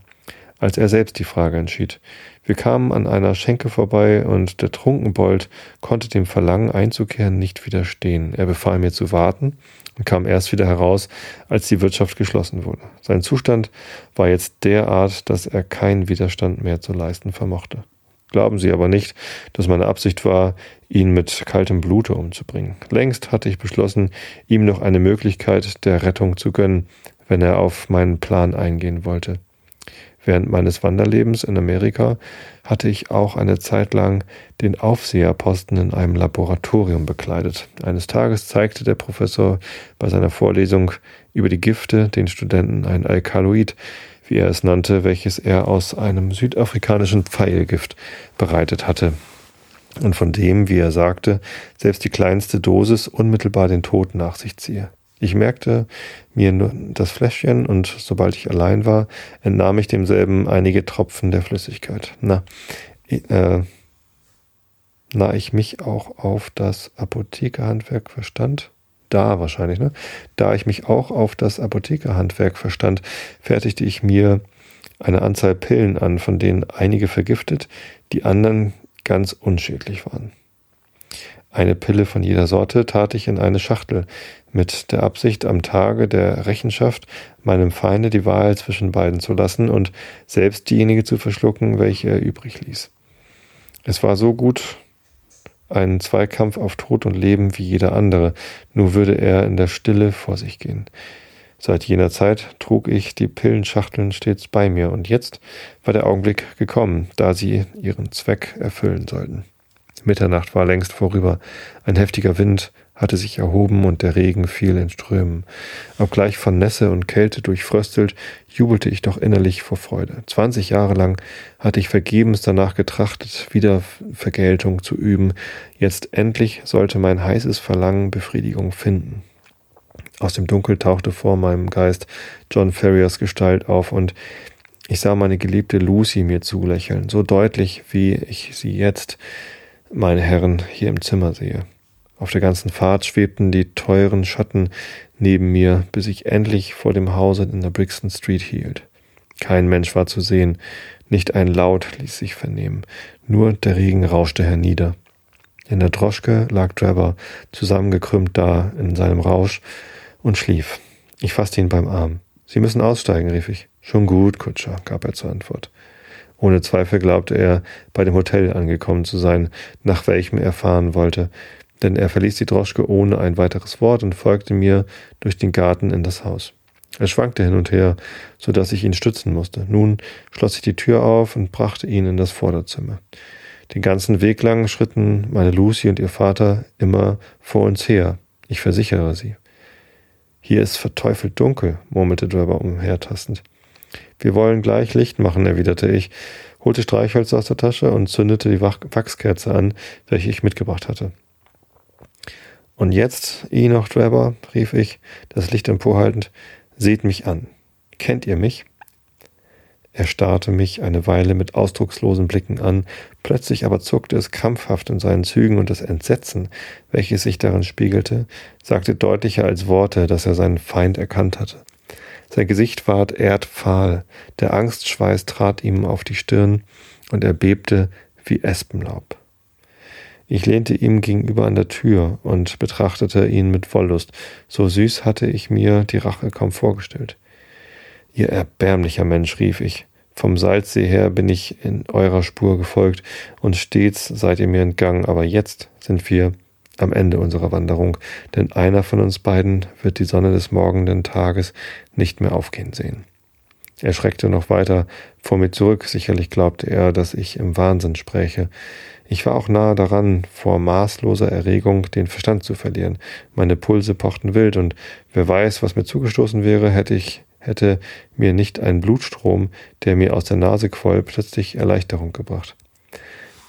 als er selbst die Frage entschied. Wir kamen an einer Schenke vorbei und der Trunkenbold konnte dem Verlangen einzukehren nicht widerstehen. Er befahl mir zu warten und kam erst wieder heraus, als die Wirtschaft geschlossen wurde. Sein Zustand war jetzt derart, dass er keinen Widerstand mehr zu leisten vermochte. Glauben Sie aber nicht, dass meine Absicht war, ihn mit kaltem Blute umzubringen. Längst hatte ich beschlossen, ihm noch eine Möglichkeit der Rettung zu gönnen, wenn er auf meinen Plan eingehen wollte. Während meines Wanderlebens in Amerika hatte ich auch eine Zeit lang den Aufseherposten in einem Laboratorium bekleidet. Eines Tages zeigte der Professor bei seiner Vorlesung über die Gifte den Studenten ein Alkaloid, wie er es nannte, welches er aus einem südafrikanischen Pfeilgift bereitet hatte und von dem, wie er sagte, selbst die kleinste Dosis unmittelbar den Tod nach sich ziehe. Ich merkte mir nur das Fläschchen und sobald ich allein war, entnahm ich demselben einige Tropfen der Flüssigkeit. Na, äh, na ich mich auch auf das Apothekerhandwerk verstand, da wahrscheinlich, ne? Da ich mich auch auf das Apothekerhandwerk verstand, fertigte ich mir eine Anzahl Pillen an, von denen einige vergiftet, die anderen ganz unschädlich waren. Eine Pille von jeder Sorte tat ich in eine Schachtel, mit der Absicht, am Tage der Rechenschaft meinem Feinde die Wahl zwischen beiden zu lassen und selbst diejenige zu verschlucken, welche er übrig ließ. Es war so gut ein Zweikampf auf Tod und Leben wie jeder andere, nur würde er in der Stille vor sich gehen. Seit jener Zeit trug ich die Pillenschachteln stets bei mir, und jetzt war der Augenblick gekommen, da sie ihren Zweck erfüllen sollten. Mitternacht war längst vorüber. Ein heftiger Wind hatte sich erhoben und der Regen fiel in Strömen. Obgleich von Nässe und Kälte durchfröstelt, jubelte ich doch innerlich vor Freude. Zwanzig Jahre lang hatte ich vergebens danach getrachtet, wieder Vergeltung zu üben. Jetzt endlich sollte mein heißes Verlangen Befriedigung finden. Aus dem Dunkel tauchte vor meinem Geist John Ferriers Gestalt auf und ich sah meine geliebte Lucy mir zulächeln, so deutlich, wie ich sie jetzt meine Herren, hier im Zimmer sehe. Auf der ganzen Fahrt schwebten die teuren Schatten neben mir, bis ich endlich vor dem Hause in der Brixton Street hielt. Kein Mensch war zu sehen, nicht ein Laut ließ sich vernehmen, nur der Regen rauschte hernieder. In der Droschke lag Trevor zusammengekrümmt da in seinem Rausch und schlief. Ich fasste ihn beim Arm. Sie müssen aussteigen, rief ich. Schon gut, Kutscher, gab er zur Antwort. Ohne Zweifel glaubte er, bei dem Hotel angekommen zu sein, nach welchem er fahren wollte, denn er verließ die Droschke ohne ein weiteres Wort und folgte mir durch den Garten in das Haus. Er schwankte hin und her, so dass ich ihn stützen musste. Nun schloss ich die Tür auf und brachte ihn in das Vorderzimmer. Den ganzen Weg lang schritten meine Lucy und ihr Vater immer vor uns her. Ich versichere sie. Hier ist verteufelt dunkel, murmelte Drebber umhertastend. Wir wollen gleich Licht machen, erwiderte ich, holte Streichhölzer aus der Tasche und zündete die Wachskerze an, welche ich mitgebracht hatte. Und jetzt, Enoch Drebber, rief ich, das Licht emporhaltend, seht mich an. Kennt ihr mich? Er starrte mich eine Weile mit ausdruckslosen Blicken an, plötzlich aber zuckte es krampfhaft in seinen Zügen und das Entsetzen, welches sich darin spiegelte, sagte deutlicher als Worte, dass er seinen Feind erkannt hatte. Sein Gesicht ward erdfahl, der Angstschweiß trat ihm auf die Stirn, und er bebte wie Espenlaub. Ich lehnte ihm gegenüber an der Tür und betrachtete ihn mit Wollust. So süß hatte ich mir die Rache kaum vorgestellt. Ihr erbärmlicher Mensch, rief ich. Vom Salzsee her bin ich in eurer Spur gefolgt und stets seid ihr mir entgangen, aber jetzt sind wir am Ende unserer Wanderung, denn einer von uns beiden wird die Sonne des morgenden Tages nicht mehr aufgehen sehen. Er schreckte noch weiter vor mir zurück, sicherlich glaubte er, dass ich im Wahnsinn spräche. Ich war auch nahe daran, vor maßloser Erregung den Verstand zu verlieren. Meine Pulse pochten wild, und wer weiß, was mir zugestoßen wäre, hätte ich hätte mir nicht ein Blutstrom, der mir aus der Nase quoll, plötzlich Erleichterung gebracht.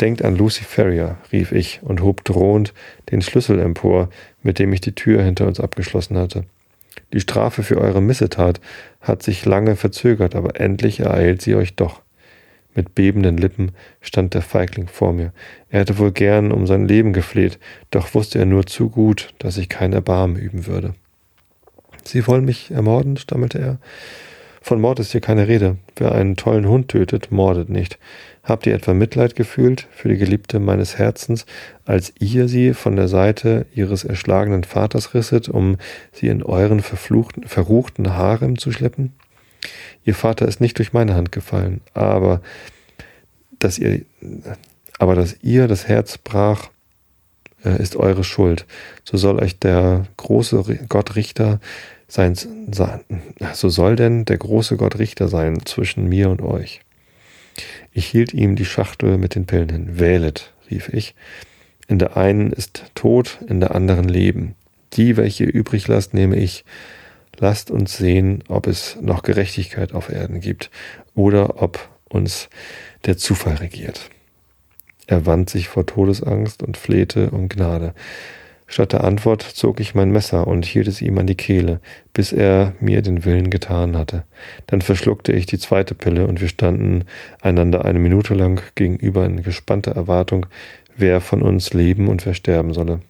Denkt an Lucy Ferrier, rief ich und hob drohend den Schlüssel empor, mit dem ich die Tür hinter uns abgeschlossen hatte. Die Strafe für eure Missetat hat sich lange verzögert, aber endlich ereilt sie euch doch. Mit bebenden Lippen stand der Feigling vor mir. Er hätte wohl gern um sein Leben gefleht, doch wusste er nur zu gut, dass ich kein Erbarmen üben würde. Sie wollen mich ermorden, stammelte er. Von Mord ist hier keine Rede. Wer einen tollen Hund tötet, mordet nicht. Habt ihr etwa Mitleid gefühlt für die Geliebte meines Herzens, als ihr sie von der Seite ihres erschlagenen Vaters risset, um sie in euren verfluchten, verruchten Harem zu schleppen? Ihr Vater ist nicht durch meine Hand gefallen, aber dass ihr, aber dass ihr das Herz brach, äh, ist eure Schuld. So soll euch der große Gott Richter sein, so soll denn der große Gott Richter sein zwischen mir und euch. Ich hielt ihm die Schachtel mit den Pillen hin. Wählet, rief ich. In der einen ist Tod, in der anderen Leben. Die, welche übrig lasst, nehme ich. Lasst uns sehen, ob es noch Gerechtigkeit auf Erden gibt oder ob uns der Zufall regiert. Er wand sich vor Todesangst und flehte um Gnade. Statt der Antwort zog ich mein Messer und hielt es ihm an die Kehle, bis er mir den Willen getan hatte. Dann verschluckte ich die zweite Pille und wir standen einander eine Minute lang gegenüber in gespannter Erwartung, wer von uns leben und wer sterben solle.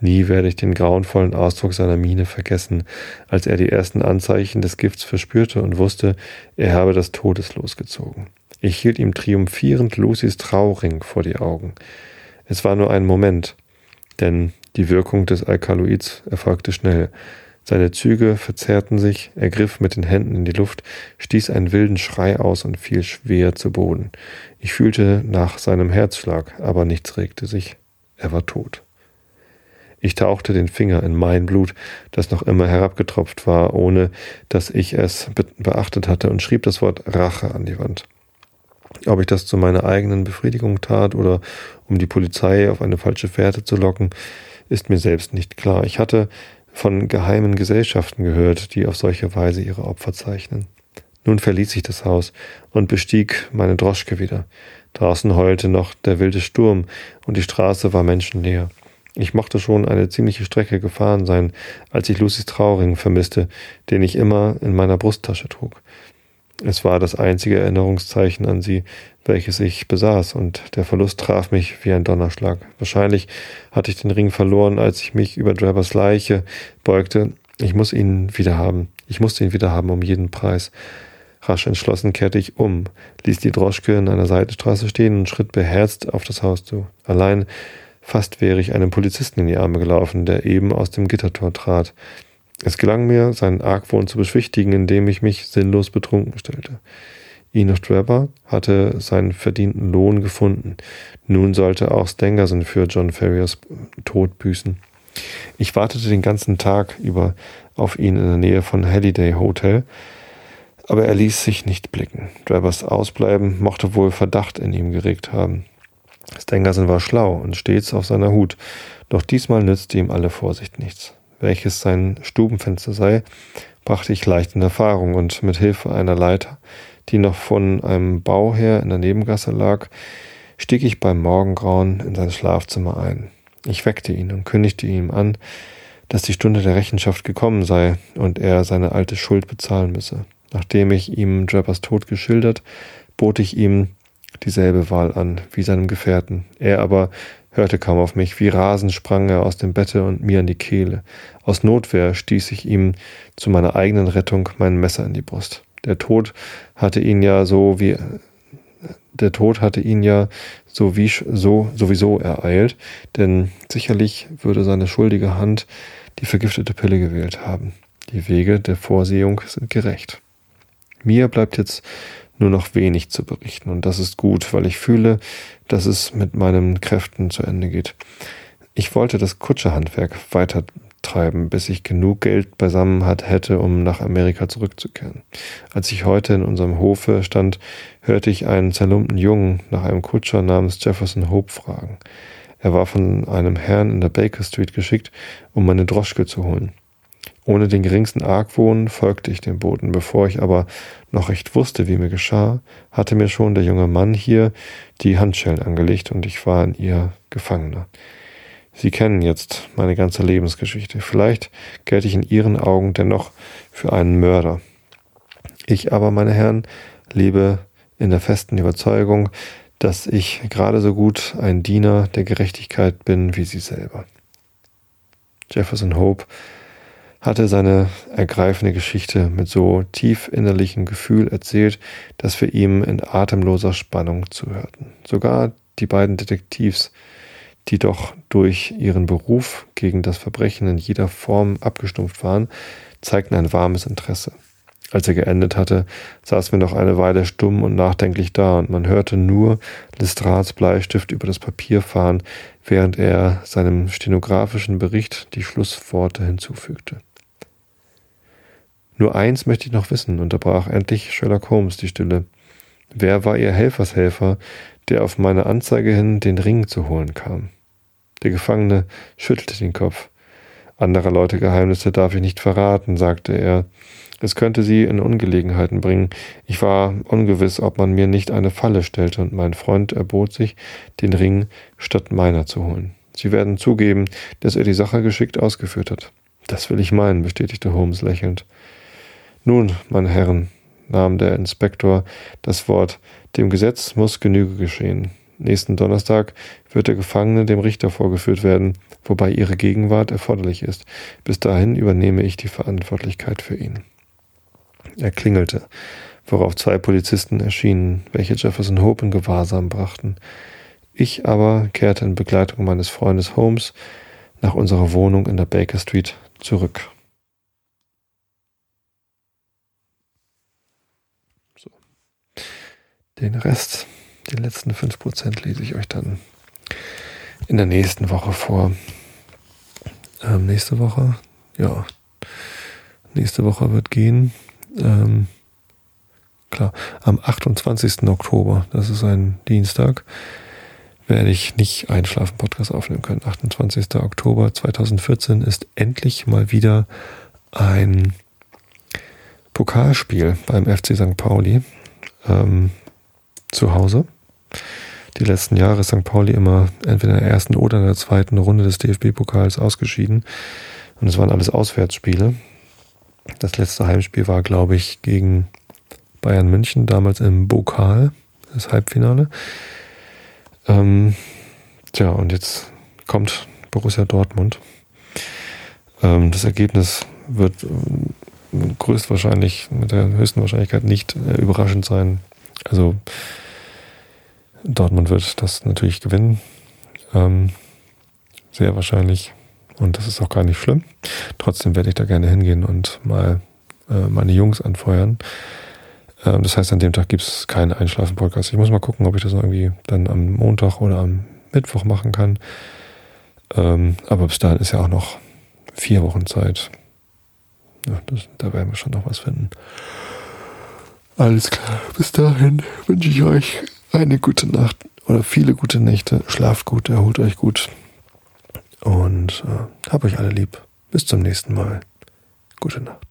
Nie werde ich den grauenvollen Ausdruck seiner Miene vergessen, als er die ersten Anzeichen des Gifts verspürte und wusste, er habe das Todeslos gezogen. Ich hielt ihm triumphierend Lucys Trauring vor die Augen. Es war nur ein Moment, denn die Wirkung des Alkaloids erfolgte schnell. Seine Züge verzerrten sich, er griff mit den Händen in die Luft, stieß einen wilden Schrei aus und fiel schwer zu Boden. Ich fühlte nach seinem Herzschlag, aber nichts regte sich. Er war tot. Ich tauchte den Finger in mein Blut, das noch immer herabgetropft war, ohne dass ich es beachtet hatte, und schrieb das Wort Rache an die Wand. Ob ich das zu meiner eigenen Befriedigung tat oder um die Polizei auf eine falsche Fährte zu locken, ist mir selbst nicht klar. Ich hatte von geheimen Gesellschaften gehört, die auf solche Weise ihre Opfer zeichnen. Nun verließ ich das Haus und bestieg meine Droschke wieder. Draußen heulte noch der wilde Sturm und die Straße war menschenleer. Ich mochte schon eine ziemliche Strecke gefahren sein, als ich Lucys Trauring vermisste, den ich immer in meiner Brusttasche trug. Es war das einzige Erinnerungszeichen an sie, welches ich besaß, und der Verlust traf mich wie ein Donnerschlag. Wahrscheinlich hatte ich den Ring verloren, als ich mich über Drabers Leiche beugte. Ich muss ihn wieder haben. Ich musste ihn wieder haben um jeden Preis. Rasch entschlossen kehrte ich um, ließ die Droschke in einer Seitenstraße stehen und schritt beherzt auf das Haus zu. Allein fast wäre ich einem Polizisten in die Arme gelaufen, der eben aus dem Gittertor trat. Es gelang mir, seinen Argwohn zu beschwichtigen, indem ich mich sinnlos betrunken stellte. Enoch Drebber hatte seinen verdienten Lohn gefunden. Nun sollte auch Stangerson für John Ferriers Tod büßen. Ich wartete den ganzen Tag über auf ihn in der Nähe von Halliday Hotel, aber er ließ sich nicht blicken. Drabers Ausbleiben mochte wohl Verdacht in ihm geregt haben. Stangerson war schlau und stets auf seiner Hut, doch diesmal nützte ihm alle Vorsicht nichts welches sein Stubenfenster sei, brachte ich leicht in Erfahrung und mit Hilfe einer Leiter, die noch von einem Bau her in der Nebengasse lag, stieg ich beim Morgengrauen in sein Schlafzimmer ein. Ich weckte ihn und kündigte ihm an, dass die Stunde der Rechenschaft gekommen sei und er seine alte Schuld bezahlen müsse. Nachdem ich ihm Drappers Tod geschildert, bot ich ihm dieselbe Wahl an wie seinem Gefährten. Er aber hörte kaum auf mich. Wie rasend sprang er aus dem Bette und mir an die Kehle. Aus Notwehr stieß ich ihm zu meiner eigenen Rettung mein Messer in die Brust. Der Tod hatte ihn ja so wie der Tod hatte ihn ja so wie so sowieso ereilt, denn sicherlich würde seine schuldige Hand die vergiftete Pille gewählt haben. Die Wege der Vorsehung sind gerecht. Mir bleibt jetzt nur noch wenig zu berichten. Und das ist gut, weil ich fühle, dass es mit meinen Kräften zu Ende geht. Ich wollte das Kutscherhandwerk weiter treiben, bis ich genug Geld beisammen hat hätte, um nach Amerika zurückzukehren. Als ich heute in unserem Hofe stand, hörte ich einen zerlumpten Jungen nach einem Kutscher namens Jefferson Hope fragen. Er war von einem Herrn in der Baker Street geschickt, um meine Droschke zu holen. Ohne den geringsten Argwohn folgte ich dem Boten. Bevor ich aber noch recht wusste, wie mir geschah, hatte mir schon der junge Mann hier die Handschellen angelegt und ich war in ihr Gefangener. Sie kennen jetzt meine ganze Lebensgeschichte. Vielleicht gelte ich in Ihren Augen dennoch für einen Mörder. Ich aber, meine Herren, lebe in der festen Überzeugung, dass ich gerade so gut ein Diener der Gerechtigkeit bin wie Sie selber. Jefferson Hope hatte seine ergreifende Geschichte mit so tief innerlichem Gefühl erzählt, dass wir ihm in atemloser Spannung zuhörten. Sogar die beiden Detektivs, die doch durch ihren Beruf gegen das Verbrechen in jeder Form abgestumpft waren, zeigten ein warmes Interesse. Als er geendet hatte, saßen wir noch eine Weile stumm und nachdenklich da, und man hörte nur Lestrats Bleistift über das Papier fahren, während er seinem stenografischen Bericht die Schlussworte hinzufügte. Nur eins möchte ich noch wissen, unterbrach endlich Sherlock Holmes die Stille. Wer war Ihr Helfershelfer, der auf meine Anzeige hin den Ring zu holen kam? Der Gefangene schüttelte den Kopf. Anderer Leute Geheimnisse darf ich nicht verraten, sagte er. Es könnte sie in Ungelegenheiten bringen. Ich war ungewiss, ob man mir nicht eine Falle stellte, und mein Freund erbot sich, den Ring statt meiner zu holen. Sie werden zugeben, dass er die Sache geschickt ausgeführt hat. Das will ich meinen, bestätigte Holmes lächelnd. Nun, meine Herren, nahm der Inspektor das Wort, dem Gesetz muss Genüge geschehen. Nächsten Donnerstag wird der Gefangene dem Richter vorgeführt werden, wobei ihre Gegenwart erforderlich ist. Bis dahin übernehme ich die Verantwortlichkeit für ihn. Er klingelte, worauf zwei Polizisten erschienen, welche Jefferson Hope in Gewahrsam brachten. Ich aber kehrte in Begleitung meines Freundes Holmes nach unserer Wohnung in der Baker Street zurück. Den Rest, die letzten 5%, lese ich euch dann in der nächsten Woche vor. Ähm, nächste Woche, ja, nächste Woche wird gehen. Ähm, klar, am 28. Oktober, das ist ein Dienstag, werde ich nicht Einschlafen-Podcast aufnehmen können. 28. Oktober 2014 ist endlich mal wieder ein Pokalspiel beim FC St. Pauli. Ähm, zu Hause. Die letzten Jahre ist St. Pauli immer entweder in der ersten oder in der zweiten Runde des DFB-Pokals ausgeschieden. Und es waren alles Auswärtsspiele. Das letzte Heimspiel war, glaube ich, gegen Bayern München, damals im Pokal, das Halbfinale. Ähm, tja, und jetzt kommt Borussia Dortmund. Ähm, das Ergebnis wird äh, größtwahrscheinlich, mit der höchsten Wahrscheinlichkeit nicht äh, überraschend sein. Also Dortmund wird das natürlich gewinnen. Ähm, sehr wahrscheinlich. Und das ist auch gar nicht schlimm. Trotzdem werde ich da gerne hingehen und mal äh, meine Jungs anfeuern. Ähm, das heißt, an dem Tag gibt es keinen Einschlafen-Podcast. Ich muss mal gucken, ob ich das irgendwie dann am Montag oder am Mittwoch machen kann. Ähm, aber bis dahin ist ja auch noch vier Wochen Zeit. Ja, das, da werden wir schon noch was finden. Alles klar. Bis dahin wünsche ich euch eine gute Nacht oder viele gute Nächte. Schlaft gut, erholt euch gut. Und äh, hab euch alle lieb. Bis zum nächsten Mal. Gute Nacht.